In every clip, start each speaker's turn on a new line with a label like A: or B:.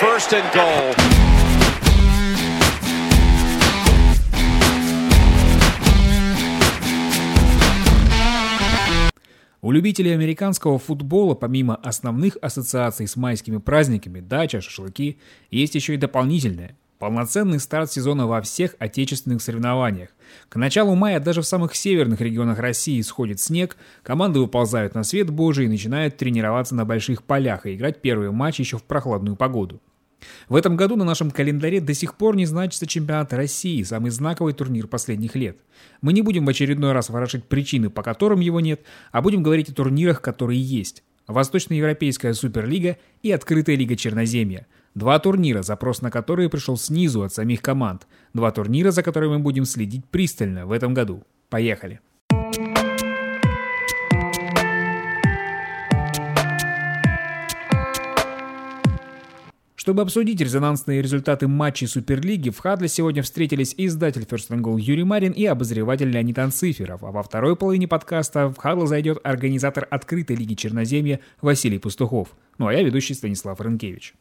A: first and goal.
B: У любителей американского футбола, помимо основных ассоциаций с майскими праздниками, дача, шашлыки, есть еще и дополнительное – полноценный старт сезона во всех отечественных соревнованиях. К началу мая даже в самых северных регионах России сходит снег, команды выползают на свет Божий и начинают тренироваться на больших полях и играть первые матчи еще в прохладную погоду. В этом году на нашем календаре до сих пор не значится чемпионат России, самый знаковый турнир последних лет. Мы не будем в очередной раз ворошить причины, по которым его нет, а будем говорить о турнирах, которые есть. Восточноевропейская суперлига и Открытая лига Черноземья. Два турнира, запрос на которые пришел снизу от самих команд. Два турнира, за которыми мы будем следить пристально в этом году. Поехали! Чтобы обсудить резонансные результаты матчей Суперлиги, в Хадле сегодня встретились издатель First Goal Юрий Марин и обозреватель Леонид Анциферов, а во второй половине подкаста в Хадл зайдет организатор открытой лиги Черноземья Василий Пастухов. Ну а я ведущий Станислав Рынкевич.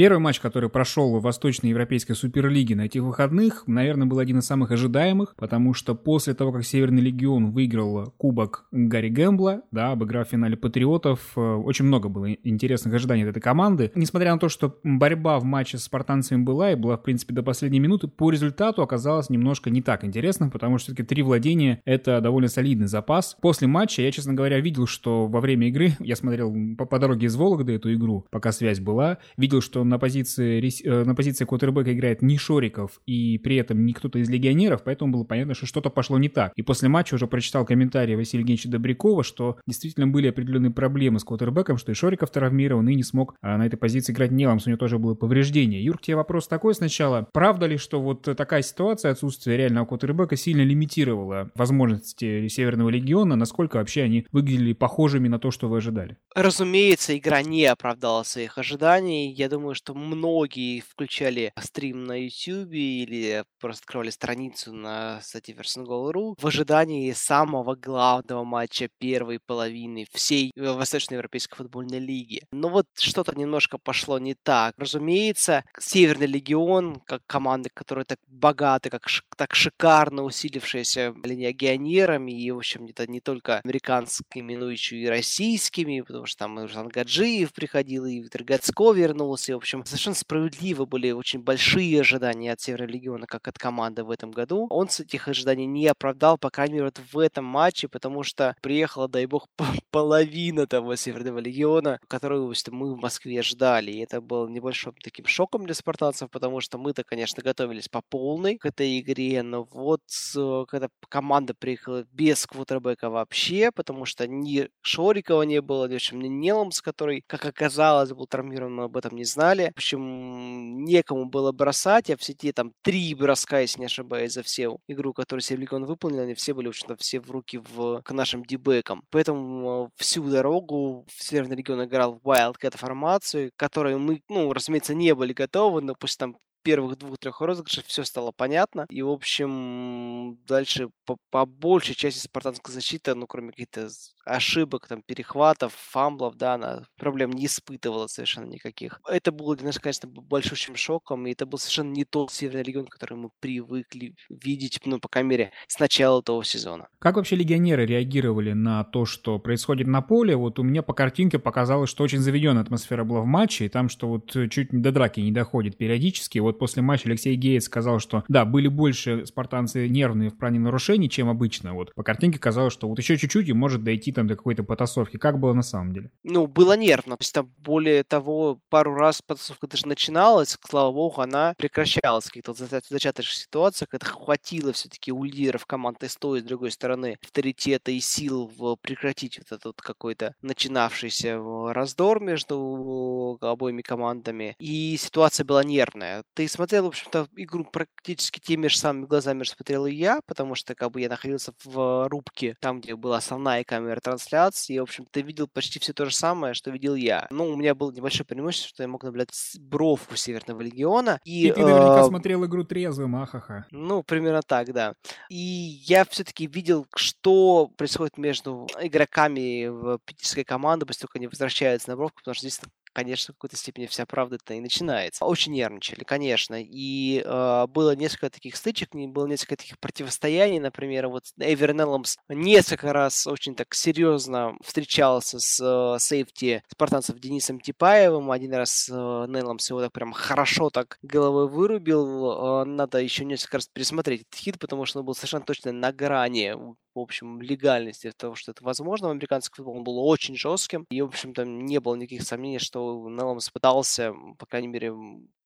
B: Первый матч, который прошел в Восточноевропейской Суперлиге на этих выходных, наверное, был один из самых ожидаемых, потому что после того, как Северный Легион выиграл Кубок Гарри Гэмбла, да, обыграв в финале Патриотов, э, очень много было интересных ожиданий от этой команды. Несмотря на то, что борьба в матче с спартанцами была и была, в принципе, до последней минуты, по результату оказалось немножко не так интересно, потому что все-таки три владения — это довольно солидный запас. После матча я, честно говоря, видел, что во время игры, я смотрел по, по дороге из Вологды эту игру, пока связь была, видел, что на позиции, э, на позиции квотербека играет не Шориков и при этом не кто-то из легионеров, поэтому было понятно, что что-то пошло не так. И после матча уже прочитал комментарии Василия Евгеньевича Добрякова, что действительно были определенные проблемы с квотербеком, что и Шориков травмирован и не смог а, на этой позиции играть Неломс, у него тоже было повреждение. Юр, тебе вопрос такой сначала. Правда ли, что вот такая ситуация, отсутствие реального квотербека сильно лимитировала возможности Северного Легиона? Насколько вообще они выглядели похожими на то, что вы ожидали?
C: Разумеется, игра не оправдала своих ожиданий. Я думаю, что многие включали стрим на YouTube или просто открывали страницу на сайте VersionGoal.ru в ожидании самого главного матча первой половины всей Восточноевропейской футбольной лиги. Но вот что-то немножко пошло не так. Разумеется, Северный Легион, как команда, которая так богата, как так шикарно усилившаяся легионерами, и, в общем, это не только американскими, но еще и российскими, потому что там Руслан Гаджиев приходил, и Виктор Гацко вернулся, общем, совершенно справедливо были очень большие ожидания от Северного Легиона, как от команды в этом году. Он с этих ожиданий не оправдал, по крайней мере, вот в этом матче, потому что приехала, дай бог, половина того Северного Легиона, которого мы в Москве ждали. И это было небольшим таким шоком для спартанцев, потому что мы-то, конечно, готовились по полной к этой игре, но вот э, когда команда приехала без квотербека вообще, потому что ни Шорикова не было, ни, в общем, ни Неломс, который, как оказалось, был травмирован, мы об этом не знали. В общем, некому было бросать, а все те там три броска, если не ошибаюсь, за всю игру, которую Севликон выполнил, они все были, в общем-то, все в руки в, к нашим дебекам. Поэтому всю дорогу в Северный регион играл в Wildcat формацию, которой мы, ну, разумеется, не были готовы, но после там первых двух-трех розыгрышей все стало понятно. И, в общем, дальше по, по большей части спартанская защита, ну, кроме каких-то ошибок, там, перехватов, фамблов, да, она проблем не испытывала совершенно никаких. Это было для нас, конечно, большущим шоком, и это был совершенно не тот Северный регион, который мы привыкли видеть, ну, по крайней мере, с начала того сезона.
B: Как вообще легионеры реагировали на то, что происходит на поле? Вот у меня по картинке показалось, что очень заведенная атмосфера была в матче, и там, что вот чуть до драки не доходит периодически. Вот после матча Алексей Гейтс сказал, что да, были больше спартанцы нервные в плане нарушений, чем обычно. Вот по картинке казалось, что вот еще чуть-чуть и может дойти там до какой-то потасовки. Как было на самом деле?
C: Ну, было нервно. То есть там более того, пару раз потасовка даже начиналась, слава богу, она прекращалась в каких-то зачаточных ситуациях. Это хватило все-таки у лидеров команды с той и с другой стороны авторитета и сил в прекратить вот этот какой-то начинавшийся раздор между обоими командами. И ситуация была нервная. Ты смотрел, в общем-то, игру практически теми же самыми глазами, что смотрел и я, потому что как бы я находился в рубке, там, где была основная камера трансляции, и, в общем, ты видел почти все то же самое, что видел я. Ну, у меня было небольшое преимущество, что я мог наблюдать бровку Северного Легиона.
B: И, и ты наверняка э, смотрел игру трезвым, ахаха.
C: Ну, примерно так, да. И я все-таки видел, что происходит между игроками в питерской команды, как они возвращаются на бровку, потому что здесь конечно, в какой-то степени вся правда-то и начинается. Очень нервничали, конечно, и э, было несколько таких стычек, было несколько таких противостояний, например, вот Эвер Нелломс несколько раз очень так серьезно встречался с э, сейфти спартанцев Денисом Типаевым, один раз э, Нелломс его так прям хорошо так головой вырубил, э, надо еще несколько раз пересмотреть этот хит, потому что он был совершенно точно на грани в общем, легальности того, что это возможно в американском футболе. Он был очень жестким, и, в общем, там не было никаких сомнений, что Нелломс пытался, по крайней мере,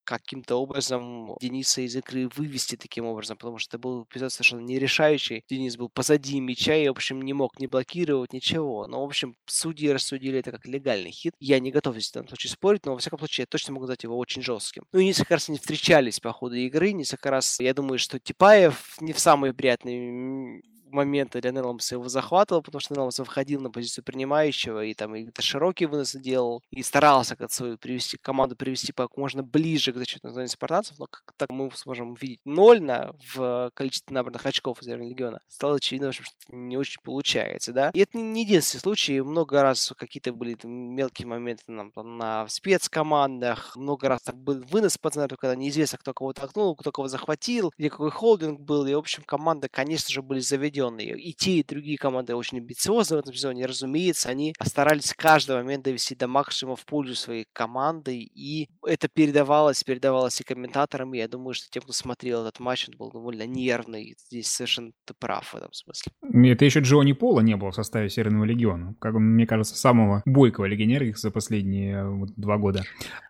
C: каким-то образом Дениса из игры вывести таким образом, потому что это был эпизод совершенно нерешающий. Денис был позади мяча и, в общем, не мог не блокировать ничего. Но, в общем, судьи рассудили это как легальный хит. Я не готов здесь в данном случае спорить, но, во всяком случае, я точно могу назвать его очень жестким. Ну и несколько раз они встречались по ходу игры, несколько раз, я думаю, что Типаев не в самый приятный моменты для Нелломса его захватывал, потому что Нелломс выходил на позицию принимающего, и там и широкие выносы делал, и старался как свою привести, команду привести как можно ближе к защитной зоне спартанцев, но как так мы сможем увидеть ноль на, в количестве набранных очков из легиона, стало очевидно, что не очень получается, да. И это не единственный случай, много раз какие-то были там, мелкие моменты нам, там, на спецкомандах, много раз там был вынос по центру, когда неизвестно, кто кого толкнул, кто кого захватил, где какой холдинг был, и, в общем, команда, конечно же, были заведены заведенные. И те, и другие команды очень амбициозны в этом сезоне. Разумеется, они старались каждый момент довести до максимума в пользу своей команды. И это передавалось, передавалось и комментаторам. И я думаю, что тем, кто смотрел этот матч, он был довольно нервный. Здесь совершенно ты прав в этом смысле.
B: Это еще Джонни Пола не было в составе Северного Легиона. Как мне кажется, самого бойкого легионера за последние вот, два года.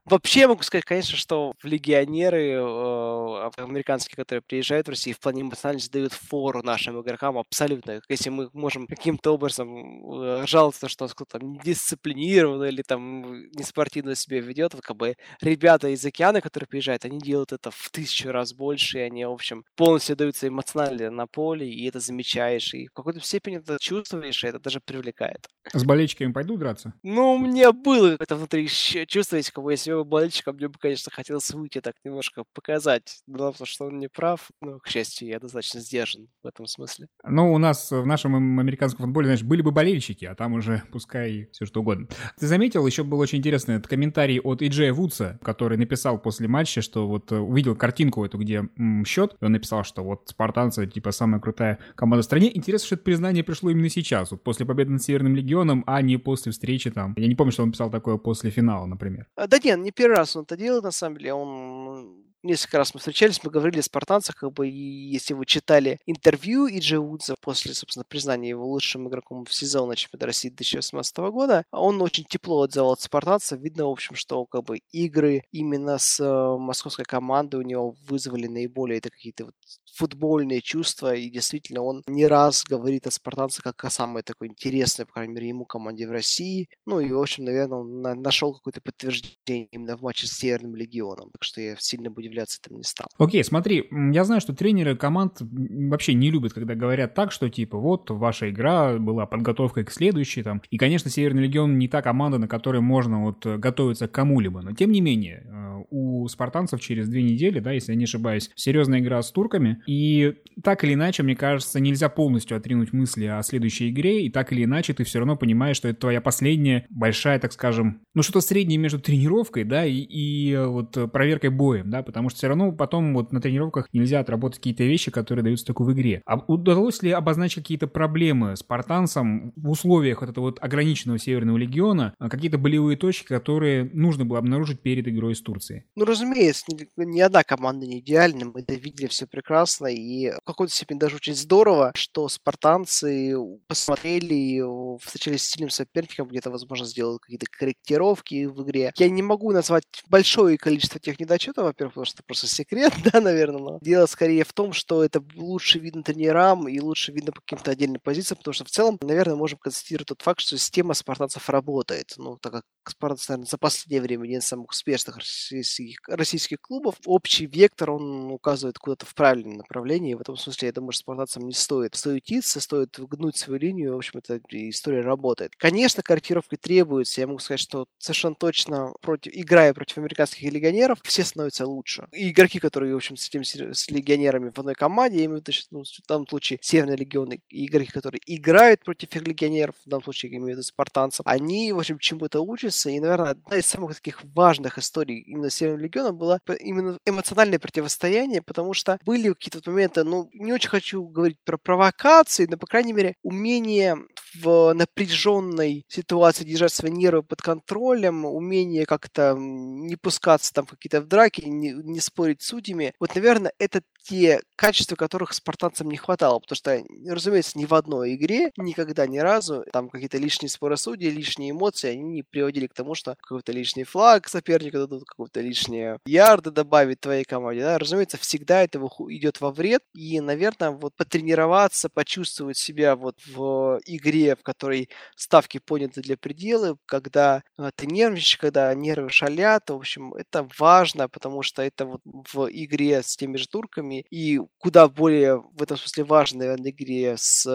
C: Вообще я могу сказать, конечно, что легионеры э, американские, которые приезжают в Россию, в плане эмоциональности дают фору нашим игрокам абсолютно. Если мы можем каким-то образом э, жаловаться, что кто-то там недисциплинированно или там неспортивно себя ведет, как бы ребята из океана, которые приезжают, они делают это в тысячу раз больше, и они, в общем, полностью даются эмоционально на поле, и это замечаешь, и в какой-то степени это чувствуешь, и это даже привлекает.
B: С болельщиками пойду драться?
C: Ну, у меня было это внутри чувство, если, бы, если бы болельщиком, мне бы, конечно, хотелось выйти так немножко показать, но потому что он не прав, но, к счастью, я достаточно сдержан в этом смысле.
B: Ну, у нас в нашем американском футболе, знаешь, были бы болельщики, а там уже пускай все что угодно. Ты заметил, еще был очень интересный этот комментарий от Иджея Вудса, который написал после матча, что вот э, увидел картинку эту, где м, счет, и он написал, что вот спартанцы, типа, самая крутая команда в стране. Интересно, что это признание пришло именно сейчас, вот после победы над Северным Легионом, а не после встречи там. Я не помню, что он писал такое после финала, например.
C: А, да нет, не первый раз он это делает, на самом деле. Он несколько раз мы встречались, мы говорили о спартанцах, как бы, и если вы читали интервью Иджи Удза после, собственно, признания его лучшим игроком в сезон на чемпионате России 2018 года, он очень тепло отзывал от спартанцев. Видно, в общем, что как бы игры именно с э, московской командой у него вызвали наиболее это какие-то вот футбольные чувства, и действительно он не раз говорит о спартанцах как о самой такой интересной, по крайней мере, ему команде в России. Ну и, в общем, наверное, он нашел какое-то подтверждение именно в матче с Северным Легионом, так что я сильно бы удивляться этому не стал.
B: Окей, okay, смотри, я знаю, что тренеры команд вообще не любят, когда говорят так, что типа вот ваша игра была подготовкой к следующей там. И, конечно, Северный Легион не та команда, на которой можно вот готовиться к кому-либо, но тем не менее, э, у спартанцев через две недели, да, если я не ошибаюсь, серьезная игра с турками, и так или иначе, мне кажется, нельзя полностью отринуть мысли о следующей игре, и так или иначе ты все равно понимаешь, что это твоя последняя большая, так скажем, ну что-то среднее между тренировкой, да, и, и вот проверкой боем, да, потому что все равно потом вот на тренировках нельзя отработать какие-то вещи, которые даются только в игре. А удалось ли обозначить какие-то проблемы спартанцам в условиях вот этого вот ограниченного Северного легиона, а какие-то болевые точки, которые нужно было обнаружить перед игрой с Турцией?
C: Ну, разумеется, ни, ни одна команда не идеальна, мы это видели все прекрасно, и в какой-то степени даже очень здорово, что спартанцы посмотрели и встречались с сильным соперником, где-то, возможно, сделали какие-то корректировки в игре. Я не могу назвать большое количество тех недочетов, во-первых, потому что это просто секрет, да, наверное, но дело скорее в том, что это лучше видно тренерам и лучше видно по каким-то отдельным позициям, потому что в целом, наверное, можем констатировать тот факт, что система спартанцев работает. Ну, так как спартанцы, наверное, за последнее время один из самых успешных российских, российских клубов. Общий вектор, он указывает куда-то в правильном направлении. В этом смысле, я думаю, что спартанцам не стоит суетиться, стоит гнуть свою линию. В общем, эта история работает. Конечно, корректировки требуются. Я могу сказать, что совершенно точно, против, играя против американских легионеров, все становятся лучше. И игроки, которые, в общем, с, этими, с легионерами в одной команде, я имею в виду, ну, в данном случае Северный легион, и игроки, которые играют против легионеров, в данном случае я имею в виду спартанцев, они, в общем, чему-то учатся. И, наверное, одна из самых таких важных историй именно Северного легиона была именно эмоциональное противостояние, потому что были какие-то моменты, ну, не очень хочу говорить про провокации, но, по крайней мере, умение в напряженной ситуации держать свои нервы под контролем, умение как-то не пускаться там в какие-то драки, не, не спорить с судьями. Вот, наверное, это те качества, которых спартанцам не хватало, потому что, разумеется, ни в одной игре никогда ни разу там какие-то лишние споры судей, лишние эмоции, они не приводили к тому, что какой-то лишний флаг соперника дадут, какого-то лишние ярды добавить твоей команде. Да? Разумеется, всегда это идет во вред, и, наверное, вот потренироваться, почувствовать себя вот в игре, в которой ставки поняты для предела, когда э, ты нервничаешь, когда нервы шалят, в общем, это важно, потому что это вот в игре с теми же турками литвинами, и куда более в этом смысле важной, наверное, игре с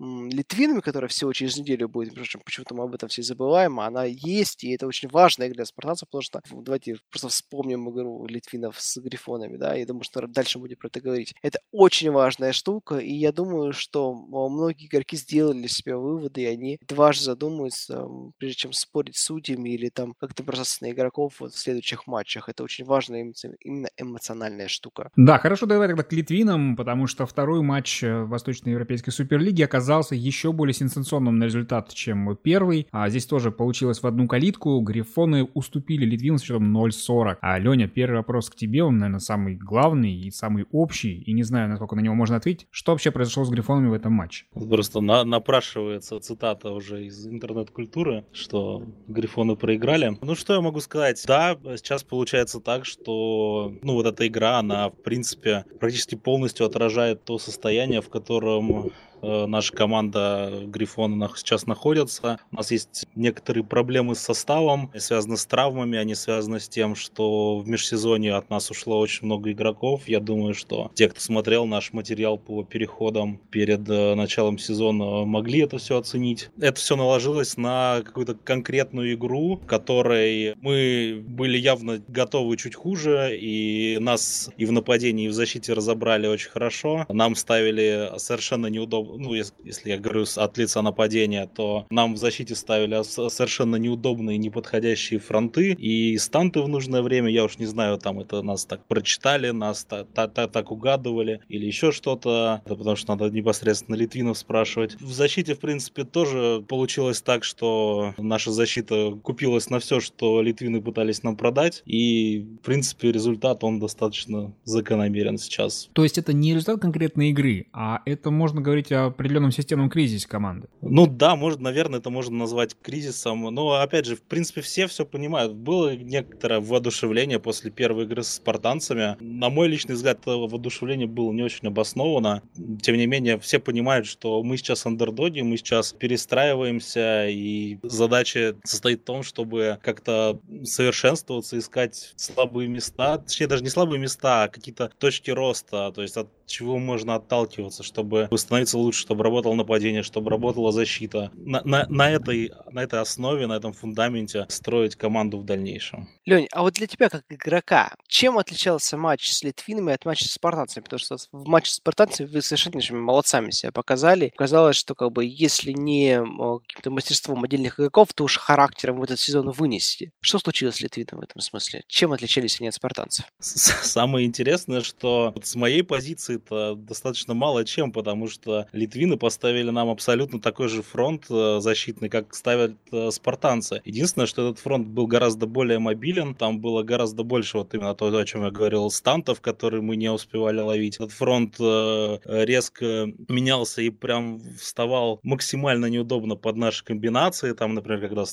C: м, литвинами, которая всего через неделю будет, причем почему-то мы об этом все забываем, она есть, и это очень важная игра для спартанцев, потому что давайте просто вспомним игру литвинов с грифонами, да, я думаю, что дальше будем про это говорить. Это очень важная штука, и я думаю, что многие игроки сделали для себя выводы, и они дважды задумаются, прежде чем спорить с судьями или там как-то бросаться на игроков вот в следующих матчах. Это очень важная именно эмоциональная штука.
B: Да, хорошо, давай тогда к литвинам, потому что второй матч э, Восточноевропейской Суперлиги оказался еще более сенсационным на результат, чем первый. А здесь тоже получилось в одну калитку. Грифоны уступили литвинам с счетом 0-40. А, Леня, первый вопрос к тебе, он, наверное, самый главный и самый общий, и не знаю, насколько на него можно ответить. Что вообще произошло с Грифонами в этом матче?
A: Просто на напрашивается цитата уже из интернет-культуры, что Грифоны проиграли. Ну, что я могу сказать? Да, сейчас получается так, что, ну, вот эта игра, она, в принципе, практически полностью отражает то состояние, в котором наша команда Грифона сейчас находится. У нас есть некоторые проблемы с составом, связаны с травмами, они связаны с тем, что в межсезонье от нас ушло очень много игроков. Я думаю, что те, кто смотрел наш материал по переходам перед э, началом сезона, могли это все оценить. Это все наложилось на какую-то конкретную игру, в которой мы были явно готовы чуть хуже, и нас и в нападении, и в защите разобрали очень хорошо. Нам ставили совершенно неудобно ну, если я говорю от лица нападения, то нам в защите ставили совершенно неудобные, неподходящие фронты и станты в нужное время. Я уж не знаю, там это нас так прочитали, нас так, так, так угадывали или еще что-то, потому что надо непосредственно Литвинов спрашивать. В защите, в принципе, тоже получилось так, что наша защита купилась на все, что Литвины пытались нам продать, и, в принципе, результат, он достаточно закономерен сейчас.
B: То есть это не результат конкретной игры, а это можно говорить о определенном системном кризисе команды.
A: Ну да, может, наверное, это можно назвать кризисом. Но, опять же, в принципе, все все понимают. Было некоторое воодушевление после первой игры с спартанцами. На мой личный взгляд, это воодушевление было не очень обосновано. Тем не менее, все понимают, что мы сейчас андердоги, мы сейчас перестраиваемся, и задача состоит в том, чтобы как-то совершенствоваться, искать слабые места, точнее, даже не слабые места, а какие-то точки роста, то есть от чего можно отталкиваться, чтобы становиться лучше, чтобы работало нападение, чтобы работала защита. На, на, на, этой, на этой основе, на этом фундаменте строить команду в дальнейшем.
C: Лень, а вот для тебя как игрока, чем отличался матч с литвинами от матча с спартанцами? Потому что в матче с спартанцами вы совершенно молодцами себя показали. Казалось, что как бы если не каким-то мастерством отдельных игроков, то уж характером в этот сезон вынести. Что случилось с литвинами в этом смысле? Чем отличались они от спартанцев?
A: Самое интересное, что с моей позиции это достаточно мало чем, потому что литвины поставили нам абсолютно такой же фронт э, защитный, как ставят э, спартанцы. Единственное, что этот фронт был гораздо более мобилен, там было гораздо больше вот именно то, о чем я говорил, стантов, которые мы не успевали ловить. Этот фронт э, резко менялся и прям вставал максимально неудобно под наши комбинации. Там, например, когда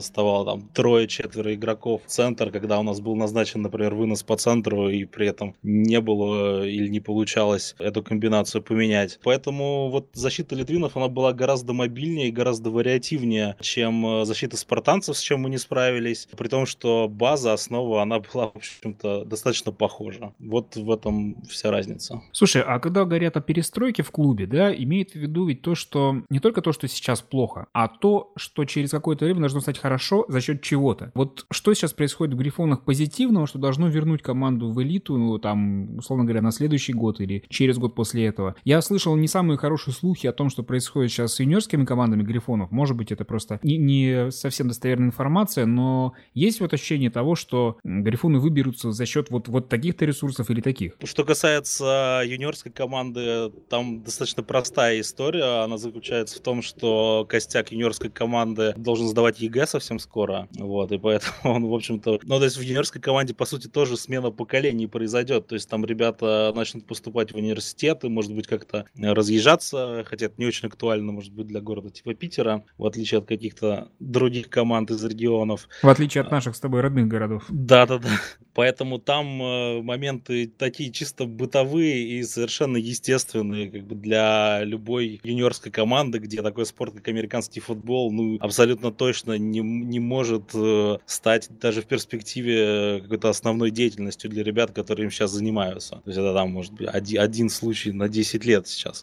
A: вставало там трое-четверо игроков в центр, когда у нас был назначен, например, вынос по центру, и при этом не было или не получалось эту комбинацию поменять. Поэтому вот защита литвинов, она была гораздо мобильнее и гораздо вариативнее, чем э, защита спартанцев, с чем мы не справились. При том, что база, основа, она была, в общем-то, достаточно похожа. Вот в этом вся разница.
B: Слушай, а когда говорят о перестройке в клубе, да, имеет в виду ведь то, что не только то, что сейчас плохо, а то, что через какое-то время должно стать хорошо за счет чего-то. Вот что сейчас происходит в Грифонах позитивного, что должно вернуть команду в элиту, ну, там, условно говоря, на следующий год или через год после этого. Я слышал не самые хорошие слухи о том, что происходит сейчас с юниорскими командами Грифонов. Может быть, это просто не, не совсем достоверная информация, но есть вот ощущение того, что Грифоны выберутся за счет вот, вот таких-то ресурсов или таких.
A: Что касается юниорской команды, там достаточно простая история. Она заключается в том, что костяк юниорской команды должен сдавать ЕГЭ совсем скоро. Вот, и поэтому он, в общем-то... Ну, то есть в юниорской команде, по сути, тоже смена поколений произойдет. То есть там ребята начнут поступать в университеты, может быть, как-то разъезжаться, хотя это не очень актуально, может быть, для города типа Питера, в отличие от каких-то других команд из регионов.
B: В отличие от наших с тобой родных городов.
A: Да-да-да. Поэтому там э, моменты такие чисто бытовые и совершенно естественные как бы для любой юниорской команды, где такой спорт, как американский футбол, ну, абсолютно точно не, не может э, стать даже в перспективе какой-то основной деятельностью для ребят, которые им сейчас занимаются. То есть это там может быть один, один случай на 10 лет сейчас.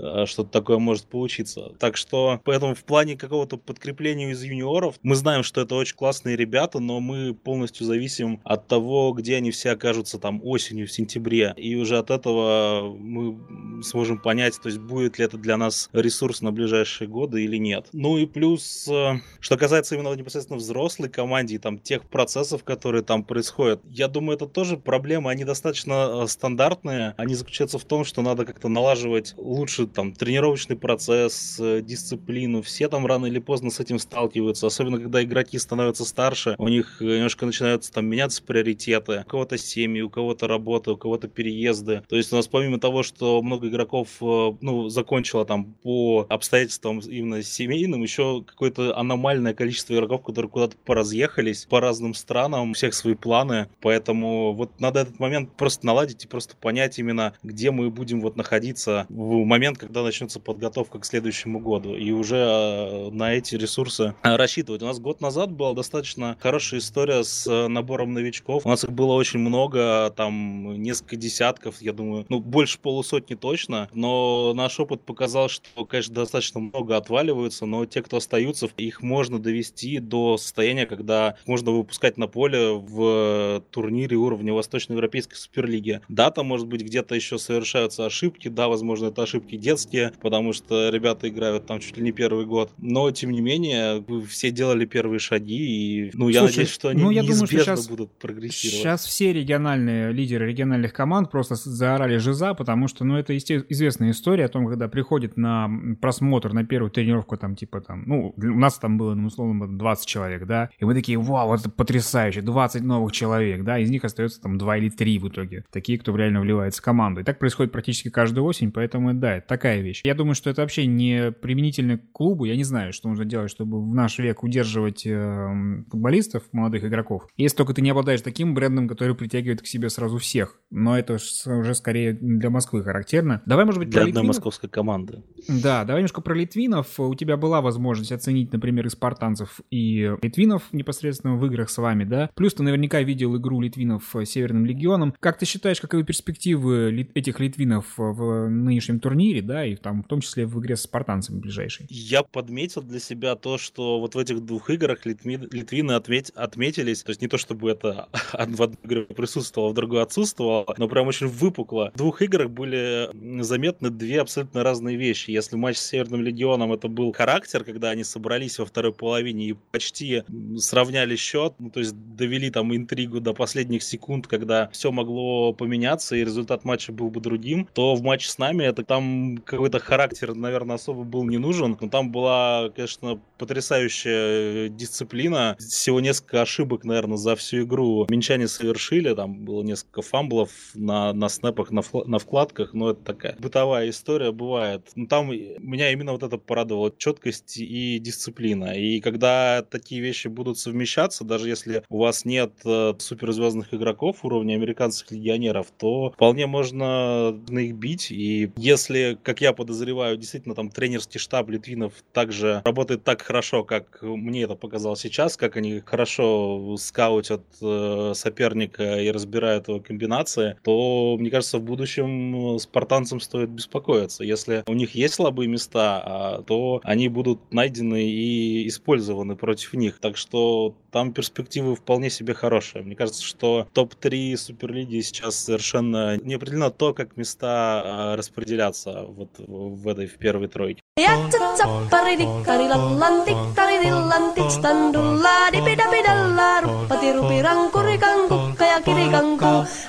A: Э, что-то такое может получиться. Так что, поэтому в плане какого-то подкрепления из юниоров, мы знаем, что это очень классные ребята, но мы полностью зависим от того, где они все окажутся там осенью, в сентябре. И уже от этого мы сможем понять, то есть будет ли это для нас ресурс на ближайшие годы или нет. Ну и плюс, э, что касается именно непосредственно взрослой команды и там тех процессов, которые там происходят, я думаю, это тоже проблема, они достаточно э, стандартные. Они заключаются в том, что надо как-то налаживать лучше там тренировочный процесс, э, дисциплину. Все там рано или поздно с этим сталкиваются, особенно когда игроки становятся старше, у них немножко начинаются там меняться приоритеты, приоритеты. У кого-то семьи, у кого-то работа, у кого-то переезды. То есть у нас помимо того, что много игроков э, ну, закончило там по обстоятельствам именно семейным, еще какое-то аномальное количество игроков, которые куда-то поразъехались по разным странам, у всех свои планы. Поэтому вот надо этот момент просто наладить и просто понять именно, где мы будем вот находиться в момент, когда начнется подготовка к следующему году. И уже э, на эти ресурсы рассчитывать. У нас год назад была достаточно хорошая история с э, набором новичков. У нас их было очень много, там несколько десятков, я думаю, ну, больше полусотни точно, но наш опыт показал, что, конечно, достаточно много отваливаются, но те, кто остаются, их можно довести до состояния, когда можно выпускать на поле в турнире уровня Восточноевропейской Суперлиги. Да, там, может быть, где-то еще совершаются ошибки, да, возможно, это ошибки детские, потому что ребята играют там чуть ли не первый год, но, тем не менее, все делали первые шаги, и, ну, я Слушай, надеюсь, что они ну, я неизбежно думаю, что сейчас... будут прогрессировать
B: Сейчас все региональные лидеры региональных команд просто заорали жиза, потому что, ну, это известная история о том, когда приходит на просмотр, на первую тренировку, там, типа, там, ну, у нас там было, ну, условно, 20 человек, да, и мы такие, вау, это потрясающе, 20 новых человек, да, из них остается там 2 или 3 в итоге, такие, кто реально вливается в команду. И так происходит практически каждую осень, поэтому, да, это такая вещь. Я думаю, что это вообще не применительно к клубу, я не знаю, что нужно делать, чтобы в наш век удерживать э, футболистов, молодых игроков. Если только ты не обладаешь таким брендом, который притягивает к себе сразу всех. Но это уже скорее для Москвы характерно. Давай, может быть,
A: для одной московской команды.
B: Да, давай немножко про литвинов. У тебя была возможность оценить, например, и спартанцев, и литвинов непосредственно в играх с вами, да? Плюс ты наверняка видел игру литвинов с Северным Легионом. Как ты считаешь, каковы перспективы этих литвинов в нынешнем турнире, да, и там в том числе в игре с спартанцами ближайшей?
A: Я подметил для себя то, что вот в этих двух играх литвины, литвины отметь, отметились, то есть не то чтобы это в одной игре присутствовала, в другой отсутствовала, но прям очень выпукло. В двух играх были заметны две абсолютно разные вещи. Если матч с Северным Легионом это был характер, когда они собрались во второй половине и почти сравняли счет, ну, то есть довели там интригу до последних секунд, когда все могло поменяться и результат матча был бы другим, то в матче с нами это там какой-то характер, наверное, особо был не нужен, но там была, конечно, потрясающая дисциплина. Всего несколько ошибок, наверное, за всю игру минчане совершили, там было несколько фамблов, на, на снэпах, на, на вкладках, но это такая бытовая история бывает. Но там меня именно вот это порадовало, четкость и дисциплина. И когда такие вещи будут совмещаться, даже если у вас нет э, суперзвездных игроков уровня американских легионеров, то вполне можно на их бить. И если, как я подозреваю, действительно там тренерский штаб Литвинов также работает так хорошо, как мне это показал сейчас, как они хорошо скаутят э, соперника и разбирают его комбинации, то, мне кажется, в будущем спартанцам стоит беспокоиться. Если у них есть слабые места, а, то они будут найдены и использованы против них. Так что там перспективы вполне себе хорошие. Мне кажется, что топ-3 Суперлиги сейчас совершенно не определено то, как места а, распределятся вот в этой в первой тройке.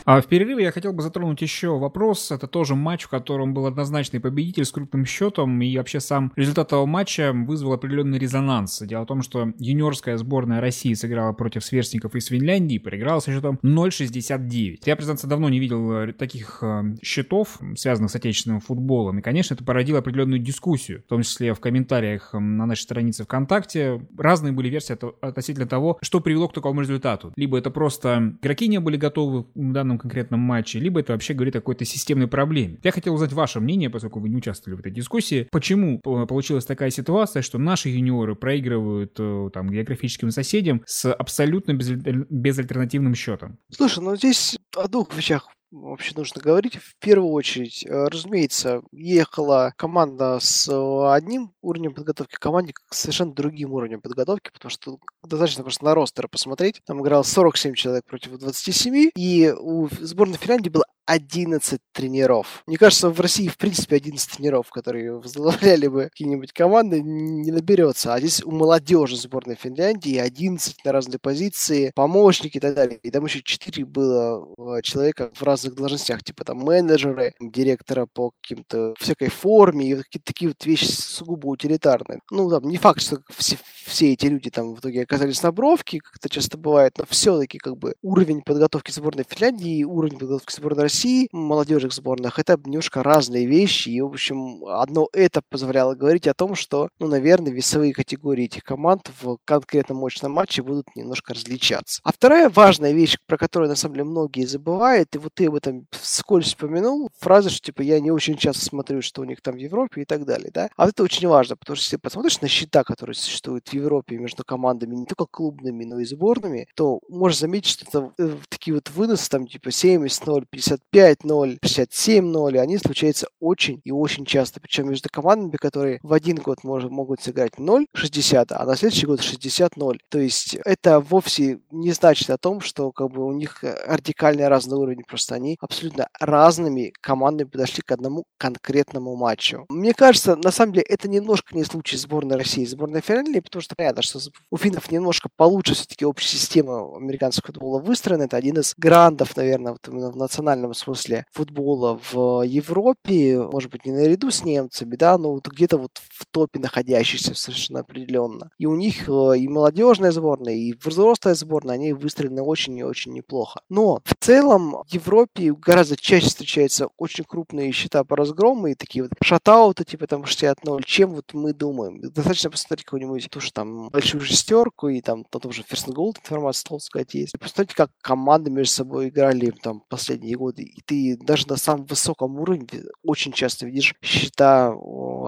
B: А в перерыве я хотел бы затронуть еще вопрос. Это тоже матч, в котором был однозначный победитель с крупным счетом. И вообще сам результат этого матча вызвал определенный резонанс. Дело в том, что юниорская сборная России сыграла против сверстников из Финляндии и проиграла со счетом 0-69. Я, признаться, давно не видел э, таких э, счетов, связанных с отечественным футболом. И, конечно, это породило определенную дискуссию, в том числе в комментариях на нашей странице ВКонтакте. Разные были версии относительно того, что привело к такому результату. Либо это просто игроки не были готовы в данном конкретном матче, либо это вообще говорит о какой-то системной проблеме. Я хотел узнать ваше мнение, поскольку вы не участвовали в этой дискуссии. Почему получилась такая ситуация, что наши юниоры проигрывают э, там географическим соседям с абсолютно безальтернативным счетом?
C: Слушай, ну здесь о двух вещах вообще нужно говорить. В первую очередь, э, разумеется, ехала команда с э, одним уровнем подготовки, команде с совершенно другим уровнем подготовки, потому что достаточно просто на ростер посмотреть. Там играл 47 человек против 27, и у сборной Финляндии было 11 тренеров. Мне кажется, в России, в принципе, 11 тренеров, которые возглавляли бы какие-нибудь команды, не наберется. А здесь у молодежи сборной Финляндии 11 на разные позиции, помощники и так далее. И там еще 4 было э, человека в разных должностях, типа там менеджеры, директора по каким-то всякой форме и какие-то такие вот вещи сугубо утилитарные. Ну, там, не факт, что все, все эти люди там в итоге оказались на бровке, как это часто бывает, но все-таки как бы уровень подготовки сборной Финляндии и уровень подготовки сборной России в молодежных сборных это немножко разные вещи. И, в общем, одно это позволяло говорить о том, что, ну, наверное, весовые категории этих команд в конкретном мощном матче будут немножко различаться. А вторая важная вещь, про которую, на самом деле, многие забывают, и вот ты об этом вскользь вспомянул, фраза, что, типа, я не очень часто смотрю, что у них там в Европе и так далее, да? А вот это очень важно, потому что если посмотришь на счета, которые существуют в Европе между командами, не только клубными, но и сборными, то можешь заметить, что это э, такие вот выносы, там, типа, 70-0, 50 65-0, 67-0, они случаются очень и очень часто. Причем между командами, которые в один год может, могут сыграть 0-60, а на следующий год 60-0. То есть это вовсе не значит о том, что как бы у них радикально разный уровень, просто они абсолютно разными командами подошли к одному конкретному матчу. Мне кажется, на самом деле это немножко не случай сборной России и сборной Финляндии, потому что понятно, что у финнов немножко получше все-таки общая система американского футбола выстроена. Это один из грандов, наверное, вот именно в национальном определенном смысле футбола в Европе, может быть, не наряду с немцами, да, но вот где-то вот в топе находящийся совершенно определенно. И у них э, и молодежная сборная, и взрослая сборная, они выстроены очень и очень неплохо. Но в целом в Европе гораздо чаще встречаются очень крупные счета по разгрому и такие вот шатауты, типа там 60-0, чем вот мы думаем. Достаточно посмотреть какую-нибудь тоже там большую шестерку и там на том же First Gold информация, стал сказать, есть. Посмотрите, как команды между собой играли там последние годы и ты даже на самом высоком уровне очень часто видишь счета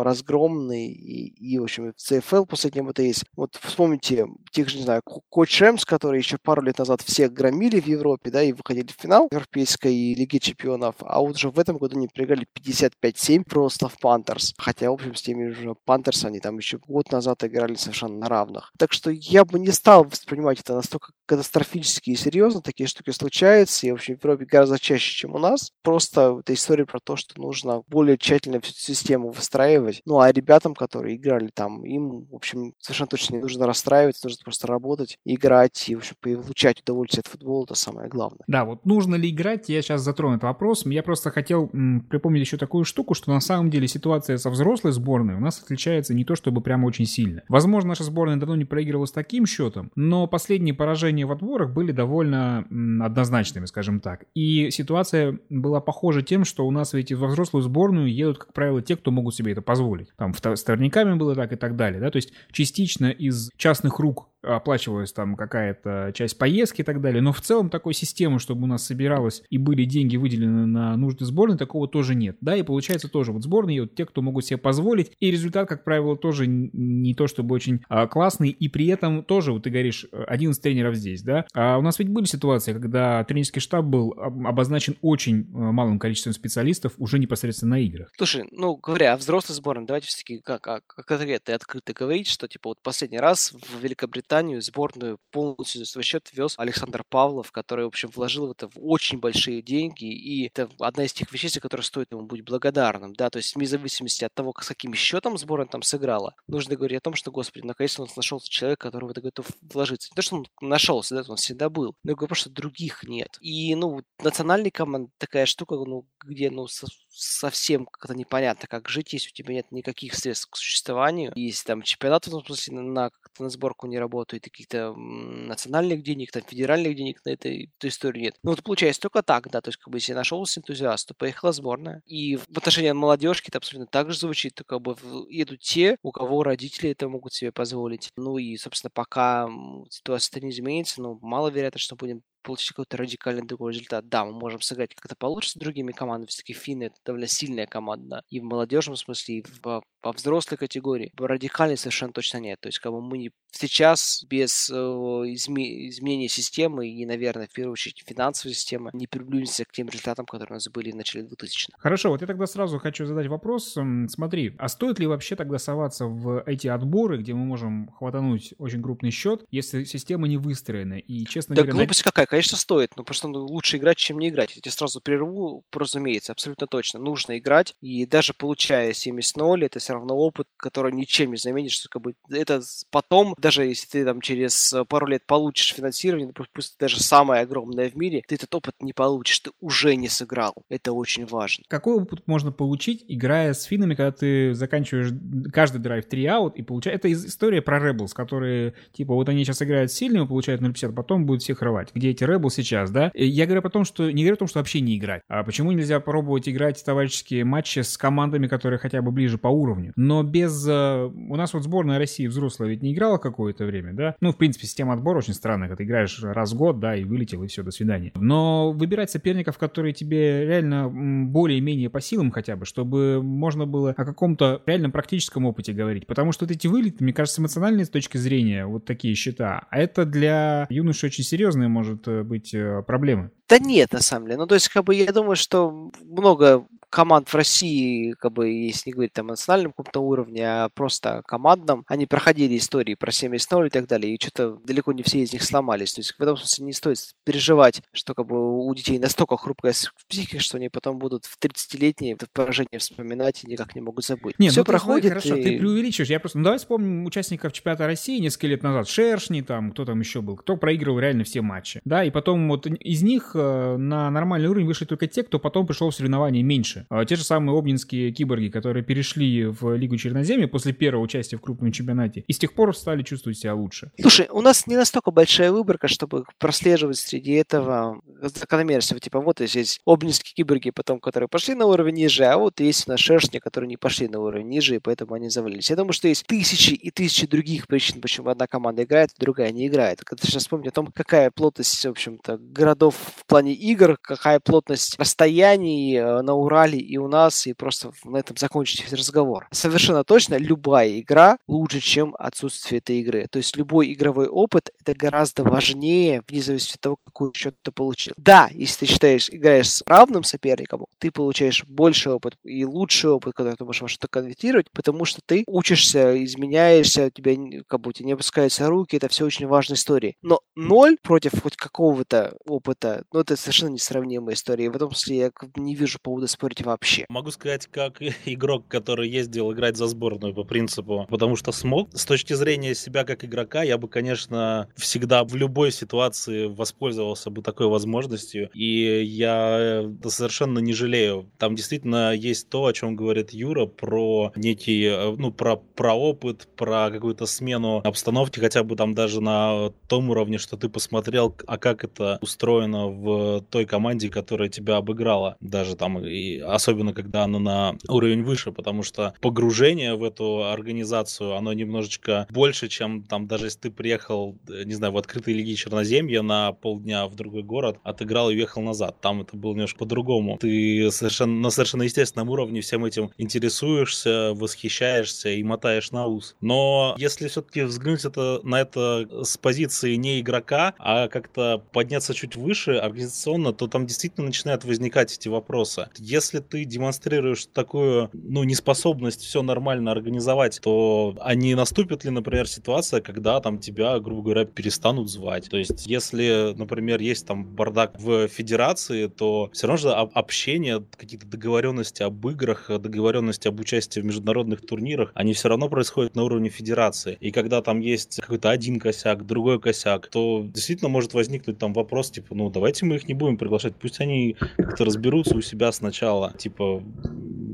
C: разгромные, и, и в общем, в CFL последнем это есть. Вот вспомните тех же, не знаю, Koc Rams, которые еще пару лет назад всех громили в Европе, да, и выходили в финал Европейской Лиги Чемпионов, а вот уже в этом году они проиграли 55-7 просто Panthers. Хотя, в общем, с теми же Panthers они там еще год назад играли совершенно на равных. Так что я бы не стал воспринимать это настолько катастрофически и серьезно. Такие штуки случаются, и, в общем, в Европе гораздо чаще, чем у нас. Просто это история про то, что нужно более тщательно всю систему выстраивать. Ну, а ребятам, которые играли там, им, в общем, совершенно точно не нужно расстраиваться, нужно просто работать, играть и, в общем, получать удовольствие от футбола, это самое главное.
B: Да, вот нужно ли играть, я сейчас затрону этот вопрос. Я просто хотел м, припомнить еще такую штуку, что на самом деле ситуация со взрослой сборной у нас отличается не то чтобы прямо очень сильно. Возможно, наша сборная давно не проигрывала с таким счетом, но последние поражения в отборах были довольно м, однозначными, скажем так. И ситуация ситуация была похожа тем, что у нас ведь во взрослую сборную едут, как правило, те, кто могут себе это позволить. Там с вторниками было так и так далее, да, то есть частично из частных рук оплачивалась там какая-то часть поездки и так далее, но в целом такой системы, чтобы у нас собиралось и были деньги выделены на нужды сборной, такого тоже нет, да, и получается тоже. Вот сборные, вот те, кто могут себе позволить, и результат, как правило, тоже не то чтобы очень а, классный, и при этом тоже, вот ты говоришь, 11 тренеров здесь, да, а у нас ведь были ситуации, когда тренерский штаб был обозначен очень э, малым количеством специалистов уже непосредственно на играх.
C: Слушай, ну, говоря о взрослой сборной, давайте все-таки как, как, как ответ открыто говорить, что, типа, вот последний раз в Великобритании Британию сборную полностью за свой счет вез Александр Павлов, который, в общем, вложил в это очень большие деньги, и это одна из тех вещей, за которые стоит ему быть благодарным, да, то есть вне зависимости от того, с каким счетом сборная там сыграла, нужно говорить о том, что, господи, наконец-то у нас нашелся человек, который в это готов вложиться. Не то, что он нашелся, да, он всегда был, но я говорю, что других нет. И, ну, национальный команд такая штука, ну, где, ну, совсем как-то непонятно, как жить, если у тебя нет никаких средств к существованию. Есть там чемпионат, в смысле, на, на сборку не работает, и каких-то национальных денег, там, федеральных денег на этой, эту историю нет. Ну, вот получается только так, да, то есть, как бы, если нашелся энтузиаст, то поехала сборная. И в отношении молодежки это абсолютно так же звучит, то как бы едут те, у кого родители это могут себе позволить. Ну и, собственно, пока ситуация не изменится, ну, маловероятно, что будем получить какой-то радикальный другой результат. Да, мы можем сыграть как-то получше с другими командами. Все-таки финны это довольно сильная команда. И в молодежном смысле, и в, во взрослой категории. Радикальной совершенно точно нет. То есть, как бы мы не, сейчас без э, изме, изменения системы и, наверное, в первую очередь финансовой системы не приблизимся к тем результатам, которые у нас были в начале 2000-х.
B: Хорошо, вот я тогда сразу хочу задать вопрос. Смотри, а стоит ли вообще тогда соваться в эти отборы, где мы можем хватануть очень крупный счет, если система не выстроена? И, честно
C: да
B: говоря...
C: глупость какая? конечно, стоит, но просто ну, лучше играть, чем не играть. Я тебе сразу прерву, разумеется, абсолютно точно. Нужно играть, и даже получая 70-0, это все равно опыт, который ничем не заменишь. Как бы, это потом, даже если ты там через пару лет получишь финансирование, пусть даже самое огромное в мире, ты этот опыт не получишь, ты уже не сыграл. Это очень важно.
B: Какой опыт можно получить, играя с финнами, когда ты заканчиваешь каждый драйв 3 аут и получаешь... Это история про Rebels, которые, типа, вот они сейчас играют сильными, получают 0.50, а потом будут всех рвать. Где эти Rebel сейчас, да. Я говорю о том, что не говорю о том, что вообще не играть. А почему нельзя пробовать играть товарищеские матчи с командами, которые хотя бы ближе по уровню? Но без... Э, у нас вот сборная России взрослая ведь не играла какое-то время, да? Ну, в принципе, система отбора очень странная, когда ты играешь раз в год, да, и вылетел, и все, до свидания. Но выбирать соперников, которые тебе реально более-менее по силам хотя бы, чтобы можно было о каком-то реальном практическом опыте говорить. Потому что вот эти вылеты, мне кажется, эмоциональные с точки зрения вот такие счета, а это для юноши очень серьезные может э, быть э, проблемы.
C: Да нет, на самом деле. Ну, то есть, как бы, я думаю, что много команд в России, как бы, если не говорить там о национальном каком-то уровне, а просто командном, они проходили истории про 70 и так далее, и что-то далеко не все из них сломались. То есть в этом смысле не стоит переживать, что как бы у детей настолько хрупкая психика, что они потом будут в 30-летние это поражение вспоминать и никак не могут забыть.
B: Нет, все ну, проходит. Хорошо, и... ты преувеличиваешь. Я просто, ну давай вспомним участников чемпионата России несколько лет назад. Шершни, там, кто там еще был, кто проигрывал реально все матчи. Да, и потом вот из них э, на нормальный уровень вышли только те, кто потом пришел в соревнования меньше. А те же самые обнинские киборги, которые перешли в Лигу Черноземья после первого участия в крупном чемпионате, и с тех пор стали чувствовать себя лучше.
C: Слушай, у нас не настолько большая выборка, чтобы прослеживать среди этого закономерность. Типа вот здесь обнинские киборги, потом, которые пошли на уровень ниже, а вот есть у нас шершни, которые не пошли на уровень ниже, и поэтому они завалились. Я думаю, что есть тысячи и тысячи других причин, почему одна команда играет, а другая не играет. Когда сейчас вспомню о том, какая плотность, в общем-то, городов в плане игр, какая плотность расстояний э, на Урале и у нас, и просто на этом закончить разговор. Совершенно точно любая игра лучше, чем отсутствие этой игры. То есть любой игровой опыт это гораздо важнее, вне зависимости от того, какой счет ты получил. Да, если ты считаешь, играешь с равным соперником, ты получаешь больше опыт и лучший опыт, который ты можешь что-то конвертировать, потому что ты учишься, изменяешься, у тебя как бы не опускаются руки, это все очень важная история. Но ноль против хоть какого-то опыта, ну это совершенно несравнимая история. В этом смысле я не вижу повода спорить спорте вообще.
A: Могу сказать, как игрок, который ездил играть за сборную по принципу, потому что смог. С точки зрения себя как игрока, я бы, конечно, всегда в любой ситуации воспользовался бы такой возможностью. И я совершенно не жалею. Там действительно есть то, о чем говорит Юра, про некий, э, ну, про, про опыт, про какую-то смену обстановки, хотя бы там даже на том уровне, что ты посмотрел, а как это устроено в той команде, которая тебя обыграла. Даже там, и особенно когда она на уровень выше, потому что погружение в эту организацию, оно немножечко больше, чем там даже если ты приехал, э, не знаю, в открытой лиге Черноземья на полдня в другой город, отыграл и уехал назад. Там это было немножко по-другому. Ты совершенно, на совершенно естественном уровне всем этим интересуешься, восхищаешься и мотаешь на ус. Но если все-таки взглянуть это, на это с позиции не игрока, а как-то подняться чуть выше организационно, то там действительно начинают возникать эти вопросы. Если ты демонстрируешь такую, ну, неспособность все нормально организовать, то а не наступит ли, например, ситуация, когда там тебя, грубо говоря, перестанут звать? То есть, если, например, есть там бардак в федерации, то все равно же общение, какие-то договоренности об играх, договоренности об участии в международных турнирах, они все равно происходят на уровне федерации. И когда там есть какой-то один косяк, другой косяк, то действительно может возникнуть там вопрос, типа, ну, давайте мы их не будем приглашать, пусть они как-то разберутся у себя сначала. Типа,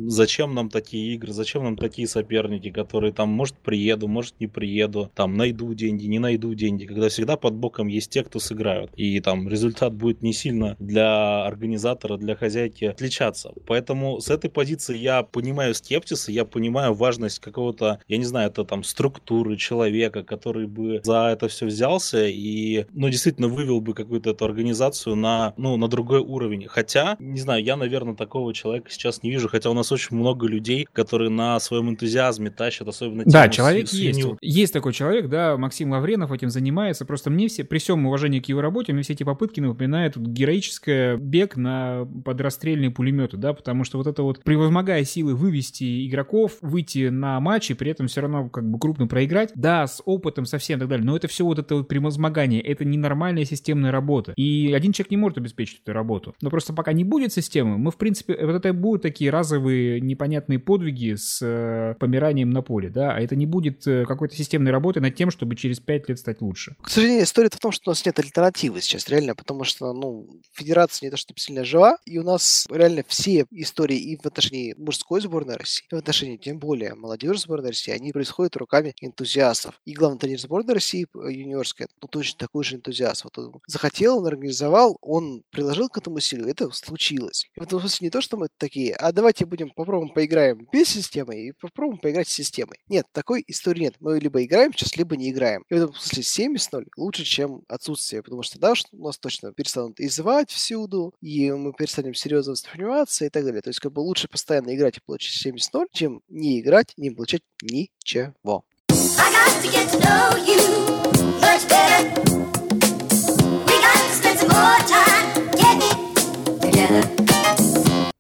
A: зачем нам такие игры, зачем нам такие соперники, которые там, может, приеду, может, не приеду, там, найду деньги, не найду деньги, когда всегда под боком есть те, кто сыграют. И там результат будет не сильно для организатора, для хозяйки отличаться. Поэтому с этой позиции я понимаю скептиз, я понимаю важность какого-то, я не знаю, это там структуры человека, который бы за это все взялся и, ну, действительно вывел бы какую-то эту организацию на, ну, на другой уровень. Хотя, не знаю, я, наверное, такого человека сейчас не вижу, хотя у нас очень много людей, которые на своем энтузиазме тащат, особенно
B: Да, человек с, есть. С есть такой человек, да, Максим Лавренов этим занимается. Просто мне все, при всем уважении к его работе, мне все эти попытки напоминают вот, героическое бег на подрастрельные пулеметы, да, потому что вот это вот, превозмогая силы вывести игроков, выйти на матч и при этом все равно как бы крупно проиграть, да, с опытом совсем и так далее, но это все вот это вот превозмогание, это ненормальная системная работа. И один человек не может обеспечить эту работу. Но просто пока не будет системы, мы, в принципе, вот это будут такие разовые непонятные подвиги с э, помиранием на поле, да, а это не будет э, какой-то системной работы над тем, чтобы через пять лет стать лучше.
C: К сожалению, история в том, что у нас нет альтернативы сейчас, реально, потому что, ну, федерация не то чтобы сильно жива, и у нас реально все истории и в отношении мужской сборной России, и в отношении, тем более, молодежи сборной России, они происходят руками энтузиастов. И главный тренер сборной России э, юниорская, ну, точно такой же энтузиаст. Вот он захотел, он организовал, он приложил к этому усилию, это случилось. И в этом смысле не то, что мы такие, а давайте будем попробуем поиграем без системы и попробуем поиграть с системой. Нет, такой истории нет. Мы либо играем сейчас, либо не играем. И в этом смысле 70-0 лучше, чем отсутствие, потому что да, у нас точно перестанут и звать всюду, и мы перестанем серьезно восприниматься и так далее. То есть как бы лучше постоянно играть и получить 70-0, чем не играть и не получать ничего. More time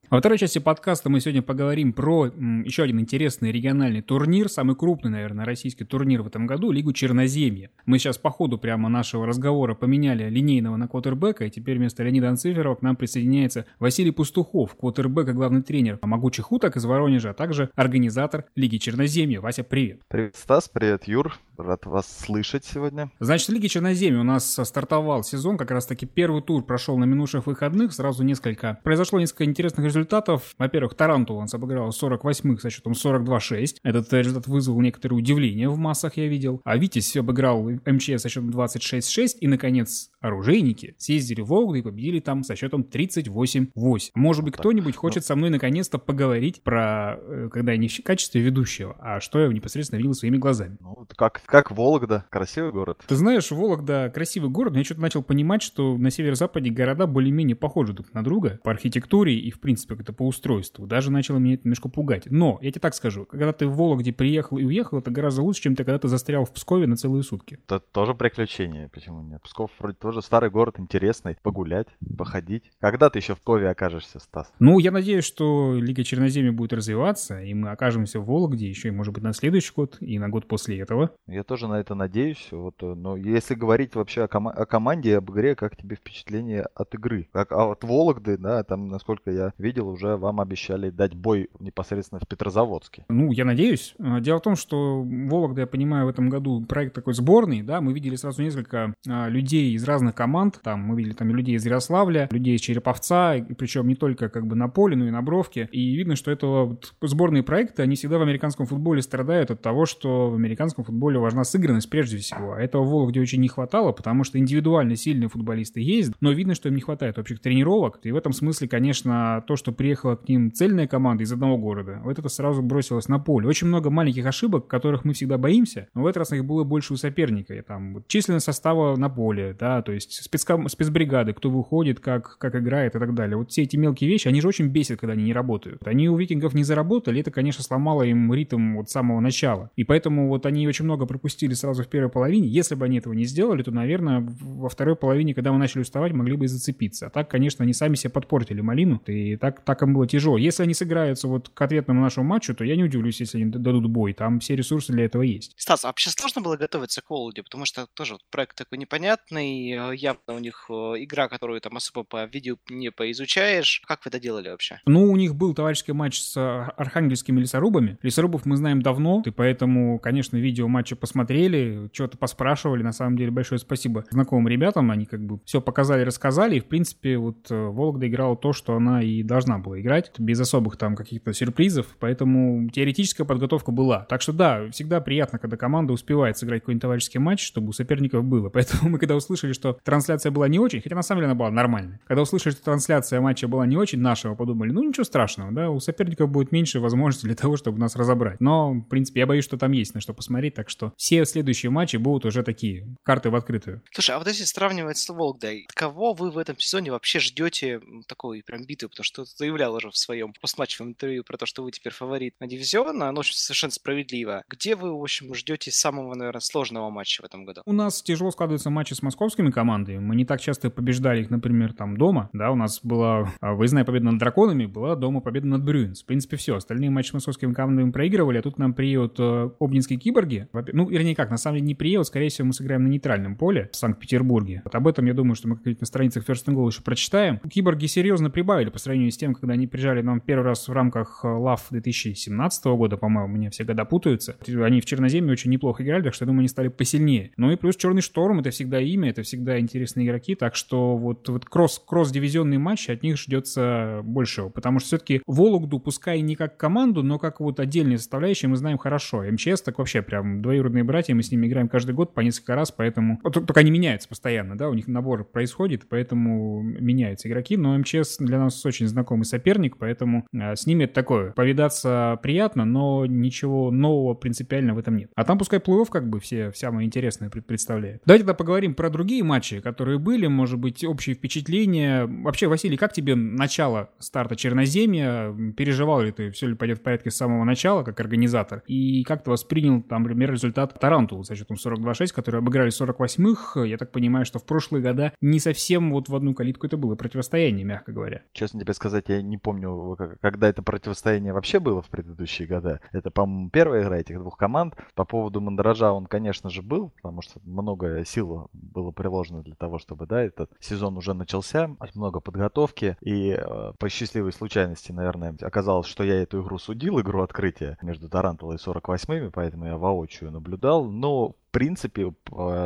C: Во второй части подкаста мы сегодня поговорим про м, еще один интересный региональный турнир, самый крупный, наверное, российский турнир в этом году, Лигу Черноземья. Мы сейчас по ходу прямо нашего разговора поменяли линейного на квотербека, и теперь вместо Леонида Анциферова к нам присоединяется Василий Пустухов, квотербек и главный тренер могучих уток из Воронежа, а также организатор Лиги Черноземья. Вася, привет.
D: Привет, Стас, привет, Юр. Рад вас слышать сегодня.
B: Значит, в Лиге Черноземья у нас стартовал сезон, как раз-таки первый тур прошел на минувших выходных, сразу несколько, произошло несколько интересных результатов результатов. Во-первых, Тарантул он обыграл 48-х со счетом 42-6. Этот результат вызвал некоторое удивление в массах, я видел. А Витязь обыграл МЧС со счетом 26-6. И, наконец, оружейники съездили в Волгу и победили там со счетом 38-8. Может быть, кто-нибудь ну. хочет со мной наконец-то поговорить про, э, когда я не в качестве ведущего, а что я непосредственно видел своими глазами.
D: Ну, как, как Вологда, красивый город.
B: Ты знаешь, Вологда красивый город, но я что-то начал понимать, что на Северо-Западе города более-менее похожи друг на друга по архитектуре и, в принципе, это по устройству. Даже начало меня это немножко пугать. Но, я тебе так скажу, когда ты в Вологде приехал и уехал, это гораздо лучше, чем ты когда ты застрял в Пскове на целые сутки.
D: Это тоже приключение, почему нет? Псков вроде тоже старый город, интересный, погулять, походить. Когда ты еще в Пскове окажешься, Стас?
B: Ну, я надеюсь, что Лига Черноземья будет развиваться, и мы окажемся в Вологде еще, и, может быть, на следующий год, и на год после этого.
D: Я я тоже на это надеюсь. Вот, э, но если говорить вообще о, ком- о команде, об игре, как тебе впечатление от игры? Как а от Вологды, да, там, насколько я видел, уже вам обещали дать бой непосредственно в Петрозаводске.
B: Ну, я надеюсь. А, дело в том, что Вологда, я понимаю, в этом году проект такой сборный, да, мы видели сразу несколько а, людей из разных команд, там, мы видели там людей из Ярославля, людей из Череповца, причем не только как бы на поле, но и на бровке, и видно, что это вот сборные проекты, они всегда в американском футболе страдают от того, что в американском футболе важна сыгранность прежде всего, а этого в Вологде очень не хватало, потому что индивидуально сильные футболисты есть, но видно, что им не хватает общих тренировок, и в этом смысле, конечно, то, что приехала к ним цельная команда из одного города, вот это сразу бросилось на поле. Очень много маленьких ошибок, которых мы всегда боимся, но в этот раз их было больше у соперника. И там вот, численность состава на поле, да, то есть спецком, спецбригады, кто выходит, как, как играет и так далее. Вот все эти мелкие вещи, они же очень бесят, когда они не работают. Они у викингов не заработали, это, конечно, сломало им ритм вот с самого начала. И поэтому вот они очень много пропустили сразу в первой половине. Если бы они этого не сделали, то, наверное, во второй половине, когда мы начали уставать, могли бы и зацепиться. А так, конечно, они сами себе подпортили малину, и так, так им было тяжело. Если они сыграются вот к ответному нашему матчу, то я не удивлюсь, если они дадут бой. Там все ресурсы для этого есть.
C: Стас, а вообще сложно было готовиться к Володе? Потому что тоже вот проект такой непонятный, э, явно у них э, игра, которую там особо по видео не поизучаешь. Как вы это делали вообще?
B: Ну, у них был товарищеский матч с э, архангельскими лесорубами. Лесорубов мы знаем давно, и поэтому, конечно, видео матча посмотрели, что-то поспрашивали. На самом деле, большое спасибо знакомым ребятам. Они как бы все показали, рассказали. И, в принципе, вот Вологда играла то, что она и должна была играть, без особых там каких-то сюрпризов. Поэтому теоретическая подготовка была. Так что да, всегда приятно, когда команда успевает сыграть какой-нибудь товарищеский матч, чтобы у соперников было. Поэтому мы когда услышали, что трансляция была не очень, хотя на самом деле она была нормальной. Когда услышали, что трансляция матча была не очень нашего, подумали, ну ничего страшного, да, у соперников будет меньше возможностей для того, чтобы нас разобрать. Но, в принципе, я боюсь, что там есть на что посмотреть, так что все следующие матчи будут уже такие, карты в открытую.
C: Слушай, а вот если сравнивать с Волгдой, кого вы в этом сезоне вообще ждете такой прям битвы? Потому что заявлял уже в своем постматчевом интервью про то, что вы теперь фаворит на дивизион, оно совершенно справедливо. Где вы, в общем, ждете самого, наверное, сложного матча в этом году?
B: У нас тяжело складываются матчи с московскими командами. Мы не так часто побеждали их, например, там дома. Да, у нас была а, выездная победа над драконами, была дома победа над Брюинс. В принципе, все. Остальные матчи с московскими командами проигрывали, а тут нам приедут э, Обнинские киборги. Ну, вернее как, на самом деле не приедут, скорее всего, мы сыграем на нейтральном поле в Санкт-Петербурге. Вот об этом, я думаю, что мы как-нибудь на страницах First and Goal еще прочитаем. Киборги серьезно прибавили по сравнению с тем, когда они приезжали нам первый раз в рамках э, 2017 года, по-моему, мне все года путаются. Они в Черноземье очень неплохо играли, так что, я думаю, они стали посильнее. Ну и плюс Черный Шторм — это всегда имя, это всегда интересные игроки, так что вот, вот кросс, кросс-дивизионный матч от них ждется большего, потому что все-таки Вологду, пускай не как команду, но как вот отдельные составляющие мы знаем хорошо. МЧС так вообще прям двоюродные братья, мы с ними играем каждый год по несколько раз, поэтому... Только они меняются постоянно, да, у них набор происходит, поэтому меняются игроки, но МЧС для нас очень знакомый соперник, поэтому а, с ними это такое. Повидаться приятно, но ничего нового принципиально в этом нет. А там пускай плей-офф как бы все самое интересное представляет. Давайте тогда поговорим про другие матчи, которые были, может быть, общие впечатления. Вообще, Василий, как тебе начало старта Черноземья? Переживал ли ты, все ли пойдет в порядке с самого начала, как организатор? И как ты воспринял, там, например, результат Тарантул со счетом 42-6, которые обыграли 48-х? Я так понимаю, что в прошлые года не совсем вот в одну калитку это было противостояние, мягко говоря.
D: Честно тебе сказать, я не помню, когда это противостояние вообще было в предыдущие года. Это, по-моему, первая игра этих двух команд. По поводу мандража он, конечно же, был, потому что много сил было приложено для того, чтобы, да, этот сезон уже начался, много подготовки, и э, по счастливой случайности, наверное, оказалось, что я эту игру судил, игру открытия между Тарантулой и 48-ми, поэтому я воочию наблюдал, но принципе,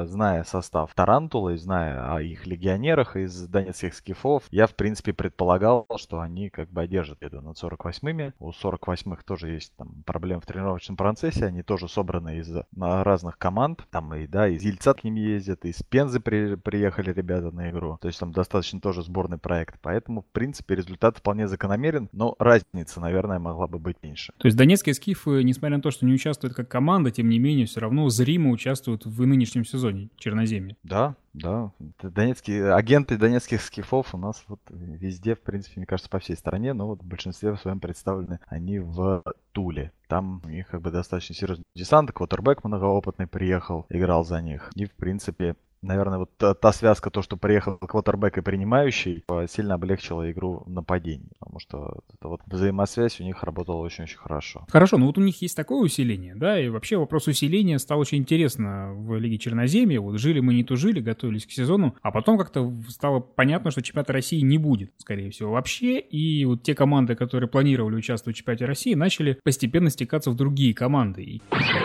D: зная состав Тарантулы, зная о их легионерах из донецких Скифов, я, в принципе, предполагал, что они как бы одержат это над 48-ми. У 48-х тоже есть там проблемы в тренировочном процессе, они тоже собраны из разных команд. Там и, да, из Ельца к ним ездят, из Пензы при, приехали ребята на игру. То есть там достаточно тоже сборный проект. Поэтому, в принципе, результат вполне закономерен, но разница, наверное, могла бы быть меньше.
B: То есть донецкие скифы, несмотря на то, что не участвуют как команда, тем не менее, все равно зримо участвуют участвуют в нынешнем сезоне Черноземья.
D: Да, да. Донецкие агенты донецких скифов у нас вот везде, в принципе, мне кажется, по всей стране, но вот в большинстве в своем представлены они в Туле. Там у них как бы достаточно серьезный десант, квотербек многоопытный приехал, играл за них. И, в принципе, наверное, вот та, та связка, то, что приехал квотербек и принимающий, сильно облегчила игру нападений. потому что это вот взаимосвязь у них работала очень-очень хорошо.
B: Хорошо, но вот у них есть такое усиление, да, и вообще вопрос усиления стал очень интересно в Лиге Черноземья. Вот жили мы не тужили, готовились к сезону, а потом как-то стало понятно, что чемпионата России не будет, скорее всего, вообще. И вот те команды, которые планировали участвовать в чемпионате России, начали постепенно стекаться в другие команды.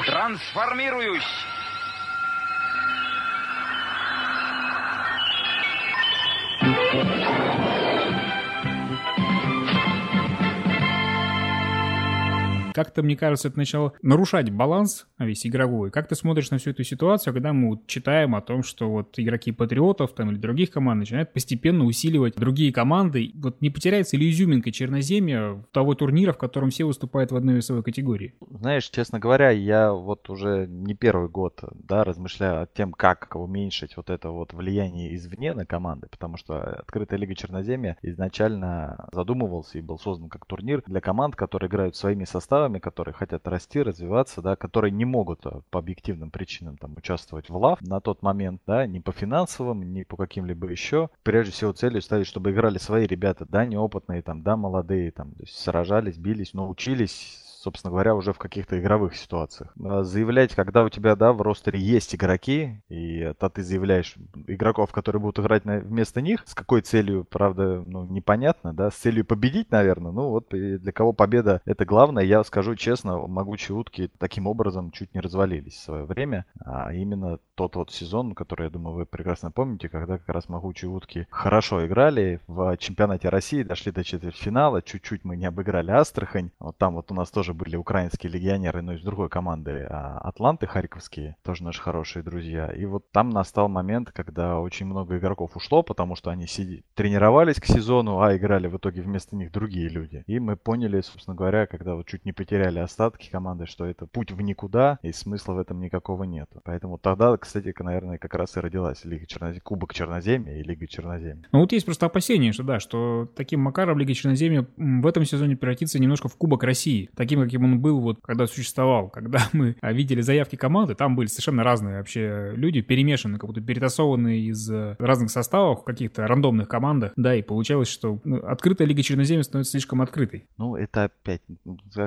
B: Трансформируюсь! Как-то, мне кажется, это начало нарушать баланс весь игровой. Как ты смотришь на всю эту ситуацию, когда мы вот читаем о том, что вот игроки Патриотов там или других команд начинают постепенно усиливать другие команды. Вот не потеряется ли изюминка Черноземья того турнира, в котором все выступают в одной весовой категории?
D: Знаешь, честно говоря, я вот уже не первый год, да, размышляю о тем, как уменьшить вот это вот влияние извне на команды, потому что открытая лига Черноземья изначально задумывался и был создан как турнир для команд, которые играют своими составами делами, которые хотят расти, развиваться, да, которые не могут а, по объективным причинам там участвовать в лав на тот момент, да, ни по финансовым, ни по каким-либо еще. Прежде всего целью ставить, чтобы играли свои ребята, да, неопытные, там, да, молодые, там, то есть сражались, бились, научились собственно говоря, уже в каких-то игровых ситуациях. А заявлять, когда у тебя, да, в ростере есть игроки, и то ты заявляешь игроков, которые будут играть на, вместо них, с какой целью, правда, ну, непонятно, да, с целью победить, наверное, ну вот для кого победа это главное, я скажу честно, могучие утки таким образом чуть не развалились в свое время, а именно тот вот сезон, который, я думаю, вы прекрасно помните, когда как раз могучие утки хорошо играли в чемпионате России, дошли до четвертьфинала, чуть-чуть мы не обыграли Астрахань, вот там вот у нас тоже были украинские легионеры, но из другой команды, а Атланты Харьковские, тоже наши хорошие друзья. И вот там настал момент, когда очень много игроков ушло, потому что они сиди... тренировались к сезону, а играли в итоге вместо них другие люди. И мы поняли, собственно говоря, когда вот чуть не потеряли остатки команды, что это путь в никуда, и смысла в этом никакого нет. Поэтому тогда, кстати, наверное, как раз и родилась Лига Чернозем... Кубок Черноземья и Лига Черноземья.
B: Ну вот есть просто опасение, что да, что таким макаром Лига Черноземья в этом сезоне превратится немножко в Кубок России. Таким, каким он был вот когда существовал. Когда мы а, видели заявки команды, там были совершенно разные вообще люди, перемешанные, как будто перетасованные из э, разных составов каких-то рандомных командах. Да, и получалось, что ну, открытая Лига Черноземья становится слишком открытой.
D: Ну, это опять,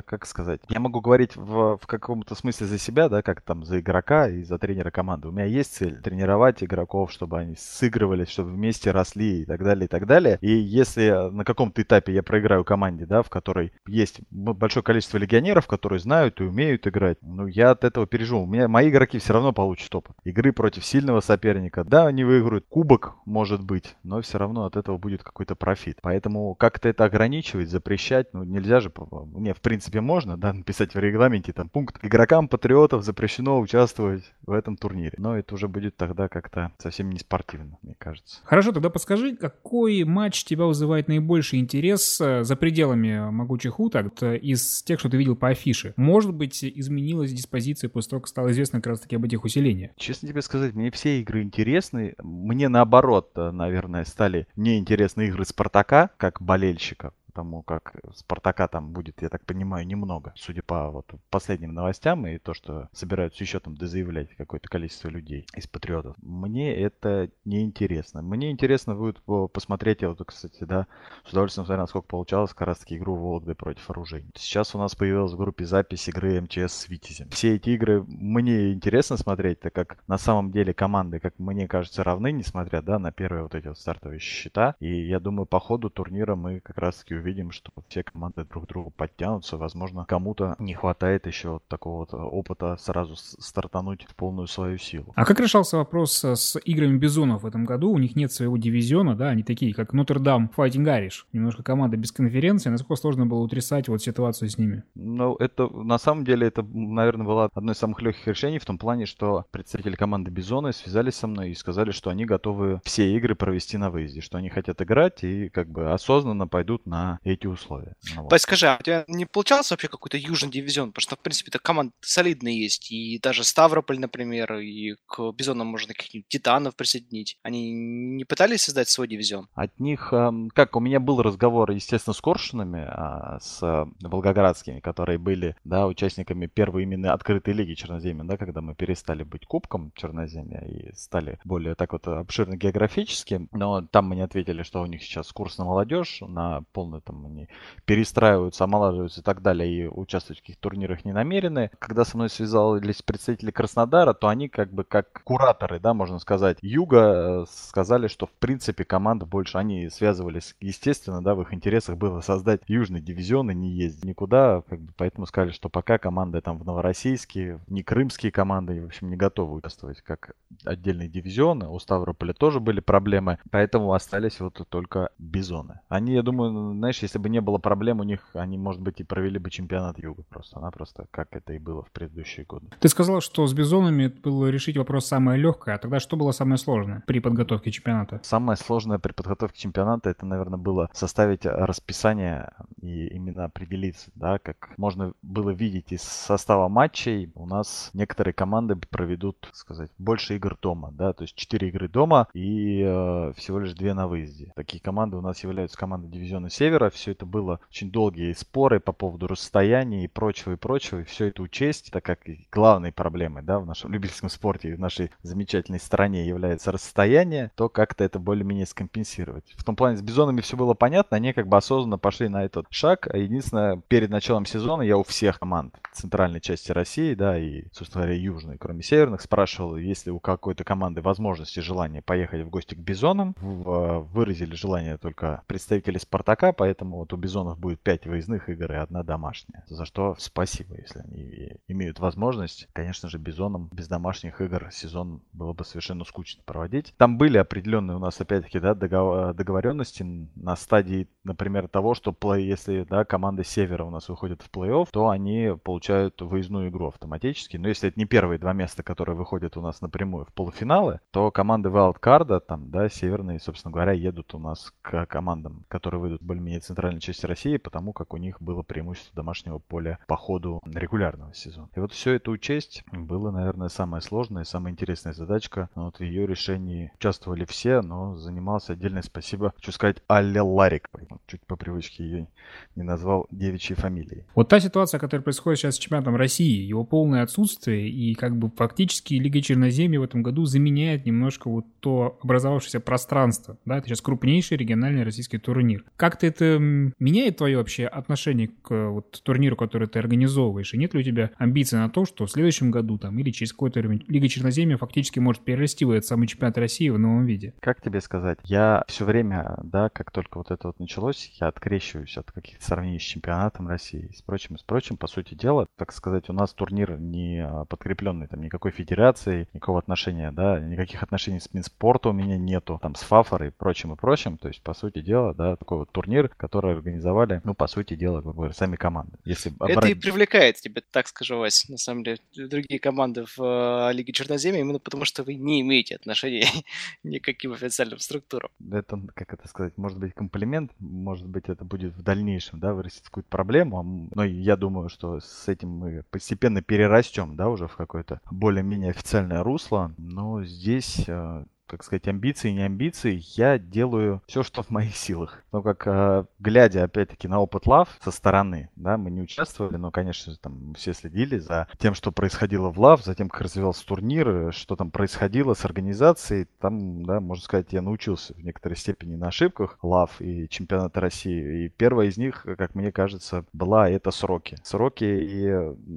D: как сказать, я могу говорить в, в каком-то смысле за себя, да, как там за игрока и за тренера команды. У меня есть цель тренировать игроков, чтобы они сыгрывались, чтобы вместе росли и так далее, и так далее. И если на каком-то этапе я проиграю команде, да, в которой есть большое количество легионеров, которые знают и умеют играть. Ну, я от этого переживу. У меня мои игроки все равно получат опыт. Игры против сильного соперника. Да, они выиграют кубок, может быть, но все равно от этого будет какой-то профит. Поэтому как-то это ограничивать, запрещать, ну, нельзя же, не, в принципе, можно, да, написать в регламенте там пункт игрокам патриотов запрещено участвовать в этом турнире. Но это уже будет тогда как-то совсем не спортивно, мне кажется.
B: Хорошо, тогда подскажи, какой матч тебя вызывает наибольший интерес э, за пределами могучих уток из тех, что ты видел по афише. Может быть, изменилась диспозиция после того, как стало известно как раз-таки об этих усилениях?
D: Честно тебе сказать, мне все игры интересны. Мне наоборот, наверное, стали неинтересны игры Спартака, как болельщика потому как Спартака там будет, я так понимаю, немного, судя по вот последним новостям и то, что собираются еще там дозаявлять какое-то количество людей из патриотов. Мне это не интересно. Мне интересно будет посмотреть, я вот, кстати, да, с удовольствием смотрел, насколько получалось как раз таки игру Вологды против оружейников. Сейчас у нас появилась в группе запись игры МЧС с Витязем. Все эти игры мне интересно смотреть, так как на самом деле команды, как мне кажется, равны, несмотря, да, на первые вот эти вот стартовые счета. И я думаю, по ходу турнира мы как раз таки увидим, что все команды друг к другу подтянутся. Возможно, кому-то не хватает еще такого опыта сразу стартануть в полную свою силу.
B: А как решался вопрос с играми Бизонов в этом году? У них нет своего дивизиона, да, они такие, как Нотр-Дам Fighting Irish. Немножко команда без конференции. Насколько сложно было утрясать вот ситуацию с ними?
D: Ну, это, на самом деле, это, наверное, было одно из самых легких решений в том плане, что представители команды Бизона связались со мной и сказали, что они готовы все игры провести на выезде, что они хотят играть и как бы осознанно пойдут на эти условия.
C: Ну, вот. Скажи, а у тебя не получался вообще какой-то южный дивизион? Потому что, в принципе, это команда солидная есть. И даже Ставрополь, например, и к Бизонам можно каких-нибудь Титанов присоединить. Они не пытались создать свой дивизион?
D: От них, эм, как, у меня был разговор, естественно, с Коршунами, а, с Волгоградскими, которые были, да, участниками первой именно открытой лиги Черноземья, да, когда мы перестали быть кубком Черноземья и стали более так вот обширно географически. Но там мне ответили, что у них сейчас курс на молодежь, на полную там они перестраиваются, омолаживаются и так далее, и участвовать в каких-то турнирах не намерены. Когда со мной связались представители Краснодара, то они как бы как кураторы, да, можно сказать, Юга э, сказали, что в принципе команда больше, они связывались, естественно, да, в их интересах было создать южный дивизион и не ездить никуда, как бы, поэтому сказали, что пока команды там в Новороссийске, не крымские команды, в общем, не готовы участвовать как отдельные дивизионы. У Ставрополя тоже были проблемы, поэтому остались вот только бизоны. Они, я думаю, знаешь, если бы не было проблем у них, они, может быть, и провели бы чемпионат Юга просто-напросто, как это и было в предыдущие годы.
B: Ты сказал, что с бизонами было решить вопрос самое легкое, а тогда что было самое сложное при подготовке чемпионата?
D: Самое сложное при подготовке чемпионата, это, наверное, было составить расписание и именно определиться, да, как можно было видеть из состава матчей, у нас некоторые команды проведут, сказать, больше игр дома, да, то есть 4 игры дома и э, всего лишь 2 на выезде. Такие команды у нас являются командой дивизиона Севера. Все это было очень долгие споры по поводу расстояния и прочего, и прочего. И все это учесть, так как главной проблемой, да, в нашем любительском спорте, в нашей замечательной стране является расстояние, то как-то это более-менее скомпенсировать. В том плане с Бизонами все было понятно, они как бы осознанно пошли на этот шаг. А единственное, перед началом сезона я у всех команд центральной части России, да, и, собственно говоря, южной, кроме северных, спрашивал, есть ли у какой-то команды возможности, желание поехать в гости к Бизонам. Выразили желание только представители Спартака, поэтому вот у Бизонов будет 5 выездных игр и одна домашняя. За что спасибо, если они имеют возможность. Конечно же, Бизонам без домашних игр сезон было бы совершенно скучно проводить. Там были определенные у нас, опять-таки, да, договоренности на стадии, например, того, что если да, команда Севера у нас выходит в плей-офф, то они получают выездную игру автоматически. Но если это не первые два места, которые выходят у нас напрямую в полуфиналы, то команды Wildcard, там, да, северные, собственно говоря, едут у нас к командам, которые выйдут более-менее центральной части России, потому как у них было преимущество домашнего поля по ходу регулярного сезона. И вот все это учесть было, наверное, самая сложная, самая интересная задачка. Вот в ее решении участвовали все, но занимался отдельное спасибо, хочу сказать, Алле Ларик. Чуть по привычке ее не назвал девичьей фамилией.
B: Вот та ситуация, которая происходит сейчас с чемпионатом России, его полное отсутствие и как бы фактически Лига Черноземья в этом году заменяет немножко вот то образовавшееся пространство. Да, это сейчас крупнейший региональный российский турнир. Как-то это меняет твое вообще отношение к вот турниру, который ты организовываешь? И нет ли у тебя амбиций на то, что в следующем году там или через какой-то время Лига Черноземья фактически может перерасти в этот самый чемпионат России в новом виде?
D: Как тебе сказать? Я все время, да, как только вот это вот началось, я открещиваюсь от каких-то сравнений с чемпионатом России и с прочим, и с прочим. По сути дела, так сказать, у нас турнир не а, подкрепленный там никакой федерацией, никакого отношения, да, никаких отношений с Минспорта у меня нету, там с Фафорой и прочим и прочим. То есть, по сути дела, да, такой вот турнир, который организовали, ну, по сути дела, как бы, сами команды.
C: Если Это обрать... и привлекает тебя, так скажу, Вась, на самом деле, другие команды в э, Лиге Черноземья, именно потому что вы не имеете отношения никаким официальным структурам.
D: Это, как это сказать, может быть комплимент, может быть это будет в дальнейшем, да, вырастет какую-то проблему, а но я думаю, что с этим мы постепенно перерастем, да, уже в какое-то более-менее официальное русло, но здесь э, как сказать, амбиции, не амбиции, я делаю все, что в моих силах. Но как, э, глядя, опять-таки, на опыт Лав со стороны, да, мы не участвовали, но, конечно, там все следили за тем, что происходило в Лав, за тем, как развивался турнир, что там происходило с организацией. Там, да, можно сказать, я научился в некоторой степени на ошибках Лав и чемпионата России. И первая из них, как мне кажется, была это сроки. Сроки, и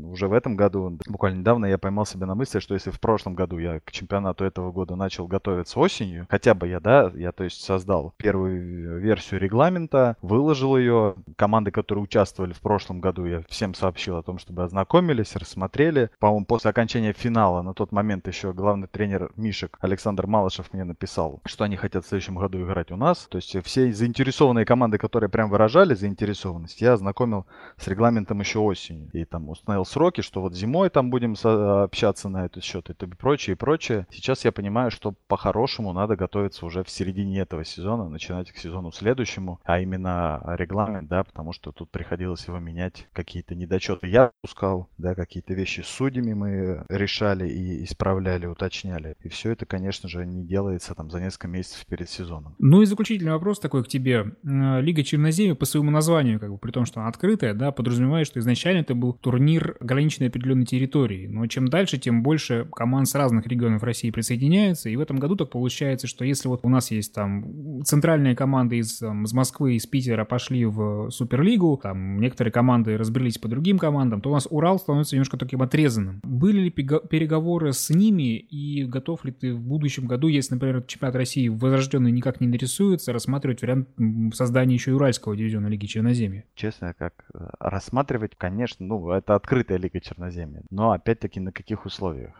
D: уже в этом году, буквально недавно я поймал себя на мысли, что если в прошлом году я к чемпионату этого года начал готовиться готовиться осенью, хотя бы я, да, я то есть создал первую версию регламента, выложил ее. Команды, которые участвовали в прошлом году, я всем сообщил о том, чтобы ознакомились, рассмотрели. По-моему, после окончания финала, на тот момент еще главный тренер Мишек Александр Малышев мне написал, что они хотят в следующем году играть у нас. То есть все заинтересованные команды, которые прям выражали заинтересованность, я ознакомил с регламентом еще осенью. И там установил сроки, что вот зимой там будем общаться на этот счет и прочее, и прочее. Сейчас я понимаю, что по по-хорошему надо готовиться уже в середине этого сезона, начинать к сезону следующему, а именно регламент, да, потому что тут приходилось его менять, какие-то недочеты я пускал, да, какие-то вещи с судьями мы решали и исправляли, уточняли. И все это, конечно же, не делается там за несколько месяцев перед сезоном.
B: Ну и заключительный вопрос такой к тебе. Э, Лига Черноземья по своему названию, как бы, при том, что она открытая, да, подразумевает, что изначально это был турнир ограниченной определенной территории. Но чем дальше, тем больше команд с разных регионов России присоединяется. И в этом году так получается, что если вот у нас есть там центральные команды из, там, из Москвы, из Питера пошли в Суперлигу, там некоторые команды разбрелись по другим командам, то у нас Урал становится немножко таким отрезанным. Были ли переговоры с ними и готов ли ты в будущем году, если, например, чемпионат России возрожденный никак не нарисуется, рассматривать вариант создания еще и Уральского дивизиона Лиги Черноземья?
D: Честно, как э, рассматривать, конечно, ну, это открытая Лига Черноземья, но опять-таки на каких условиях?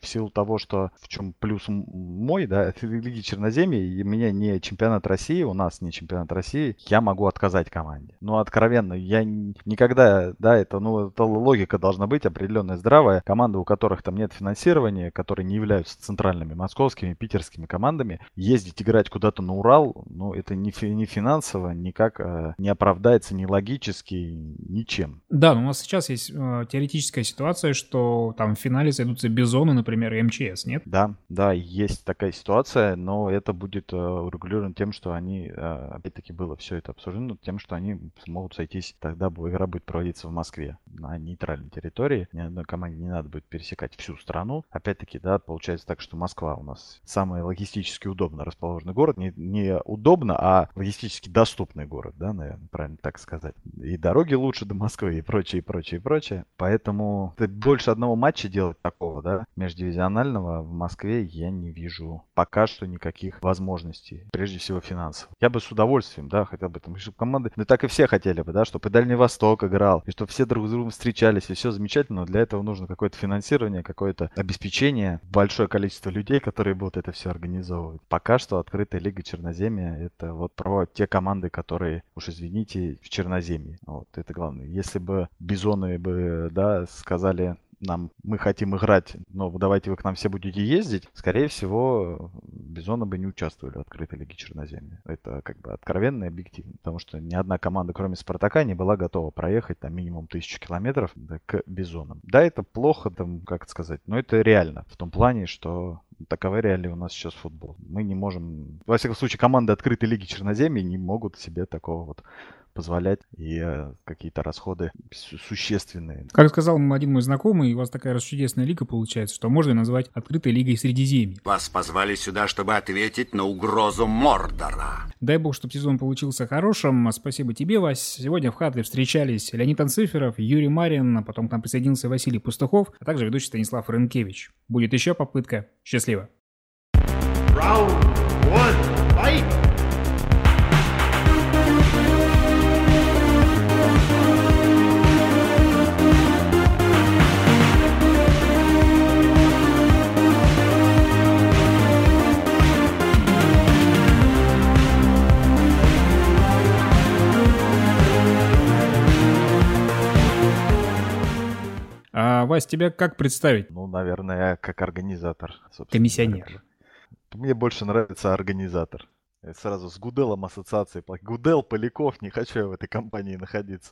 D: В силу того, что в чем плюс мой, да, это Лиги Черноземья, и меня не чемпионат России, у нас не чемпионат России, я могу отказать команде. Ну, откровенно, я никогда, да, это, ну, это логика должна быть определенная, здравая. Команды, у которых там нет финансирования, которые не являются центральными московскими, питерскими командами, ездить играть куда-то на Урал, ну, это не, не финансово, никак э, не оправдается, ни логически, ничем.
B: Да, но у нас сейчас есть э, теоретическая ситуация, что там в финале сойдутся Бизоны, например, МЧС, нет?
D: Да, да, есть такая ситуация, но это будет э, урегулировано тем, что они, э, опять-таки было все это обсуждено, тем, что они смогут сойтись, тогда игра будет проводиться в Москве, на нейтральной территории, ни одной команде не надо будет пересекать всю страну. Опять-таки, да, получается так, что Москва у нас самый логистически удобно расположенный город, не, не удобно, а логистически доступный город, да, наверное, правильно так сказать. И дороги лучше до Москвы, и прочее, и прочее, и прочее. Поэтому больше одного матча делать такого, да, между дивизионального в Москве я не вижу пока что никаких возможностей, прежде всего финансов. Я бы с удовольствием, да, хотел бы там, чтобы команды, ну так и все хотели бы, да, чтобы и Дальний Восток играл, и чтобы все друг с другом встречались, и все замечательно, но для этого нужно какое-то финансирование, какое-то обеспечение, большое количество людей, которые будут это все организовывать. Пока что открытая лига Черноземья это вот про те команды, которые, уж извините, в Черноземье. Вот, это главное. Если бы бизоны бы, да, сказали, нам, мы хотим играть, но давайте вы к нам все будете ездить, скорее всего, Бизоны бы не участвовали в открытой лиге Черноземья. Это как бы откровенно и объективно, потому что ни одна команда, кроме Спартака, не была готова проехать там минимум тысячу километров к Бизонам. Да, это плохо, там, как сказать, но это реально в том плане, что таковы реалии у нас сейчас футбол. Мы не можем, во всяком случае, команды открытой лиги Черноземья не могут себе такого вот позволять и э, какие-то расходы существенные.
B: Как сказал один мой знакомый, у вас такая чудесная лига получается, что можно назвать открытой лигой Средиземья.
E: Вас позвали сюда, чтобы ответить на угрозу Мордора.
B: Дай бог, чтобы сезон получился хорошим. Спасибо тебе, Вась. Сегодня в Хатле встречались Леонид Анциферов, Юрий Марин, а потом к нам присоединился Василий Пустухов, а также ведущий Станислав Рынкевич. Будет еще попытка. Счастливо. Round А, Вась, тебя как представить?
D: Ну, наверное, как организатор.
B: Комиссионер.
D: Мне больше нравится организатор. Сразу с Гуделом ассоциации. Гудел, Поляков, не хочу я в этой компании находиться.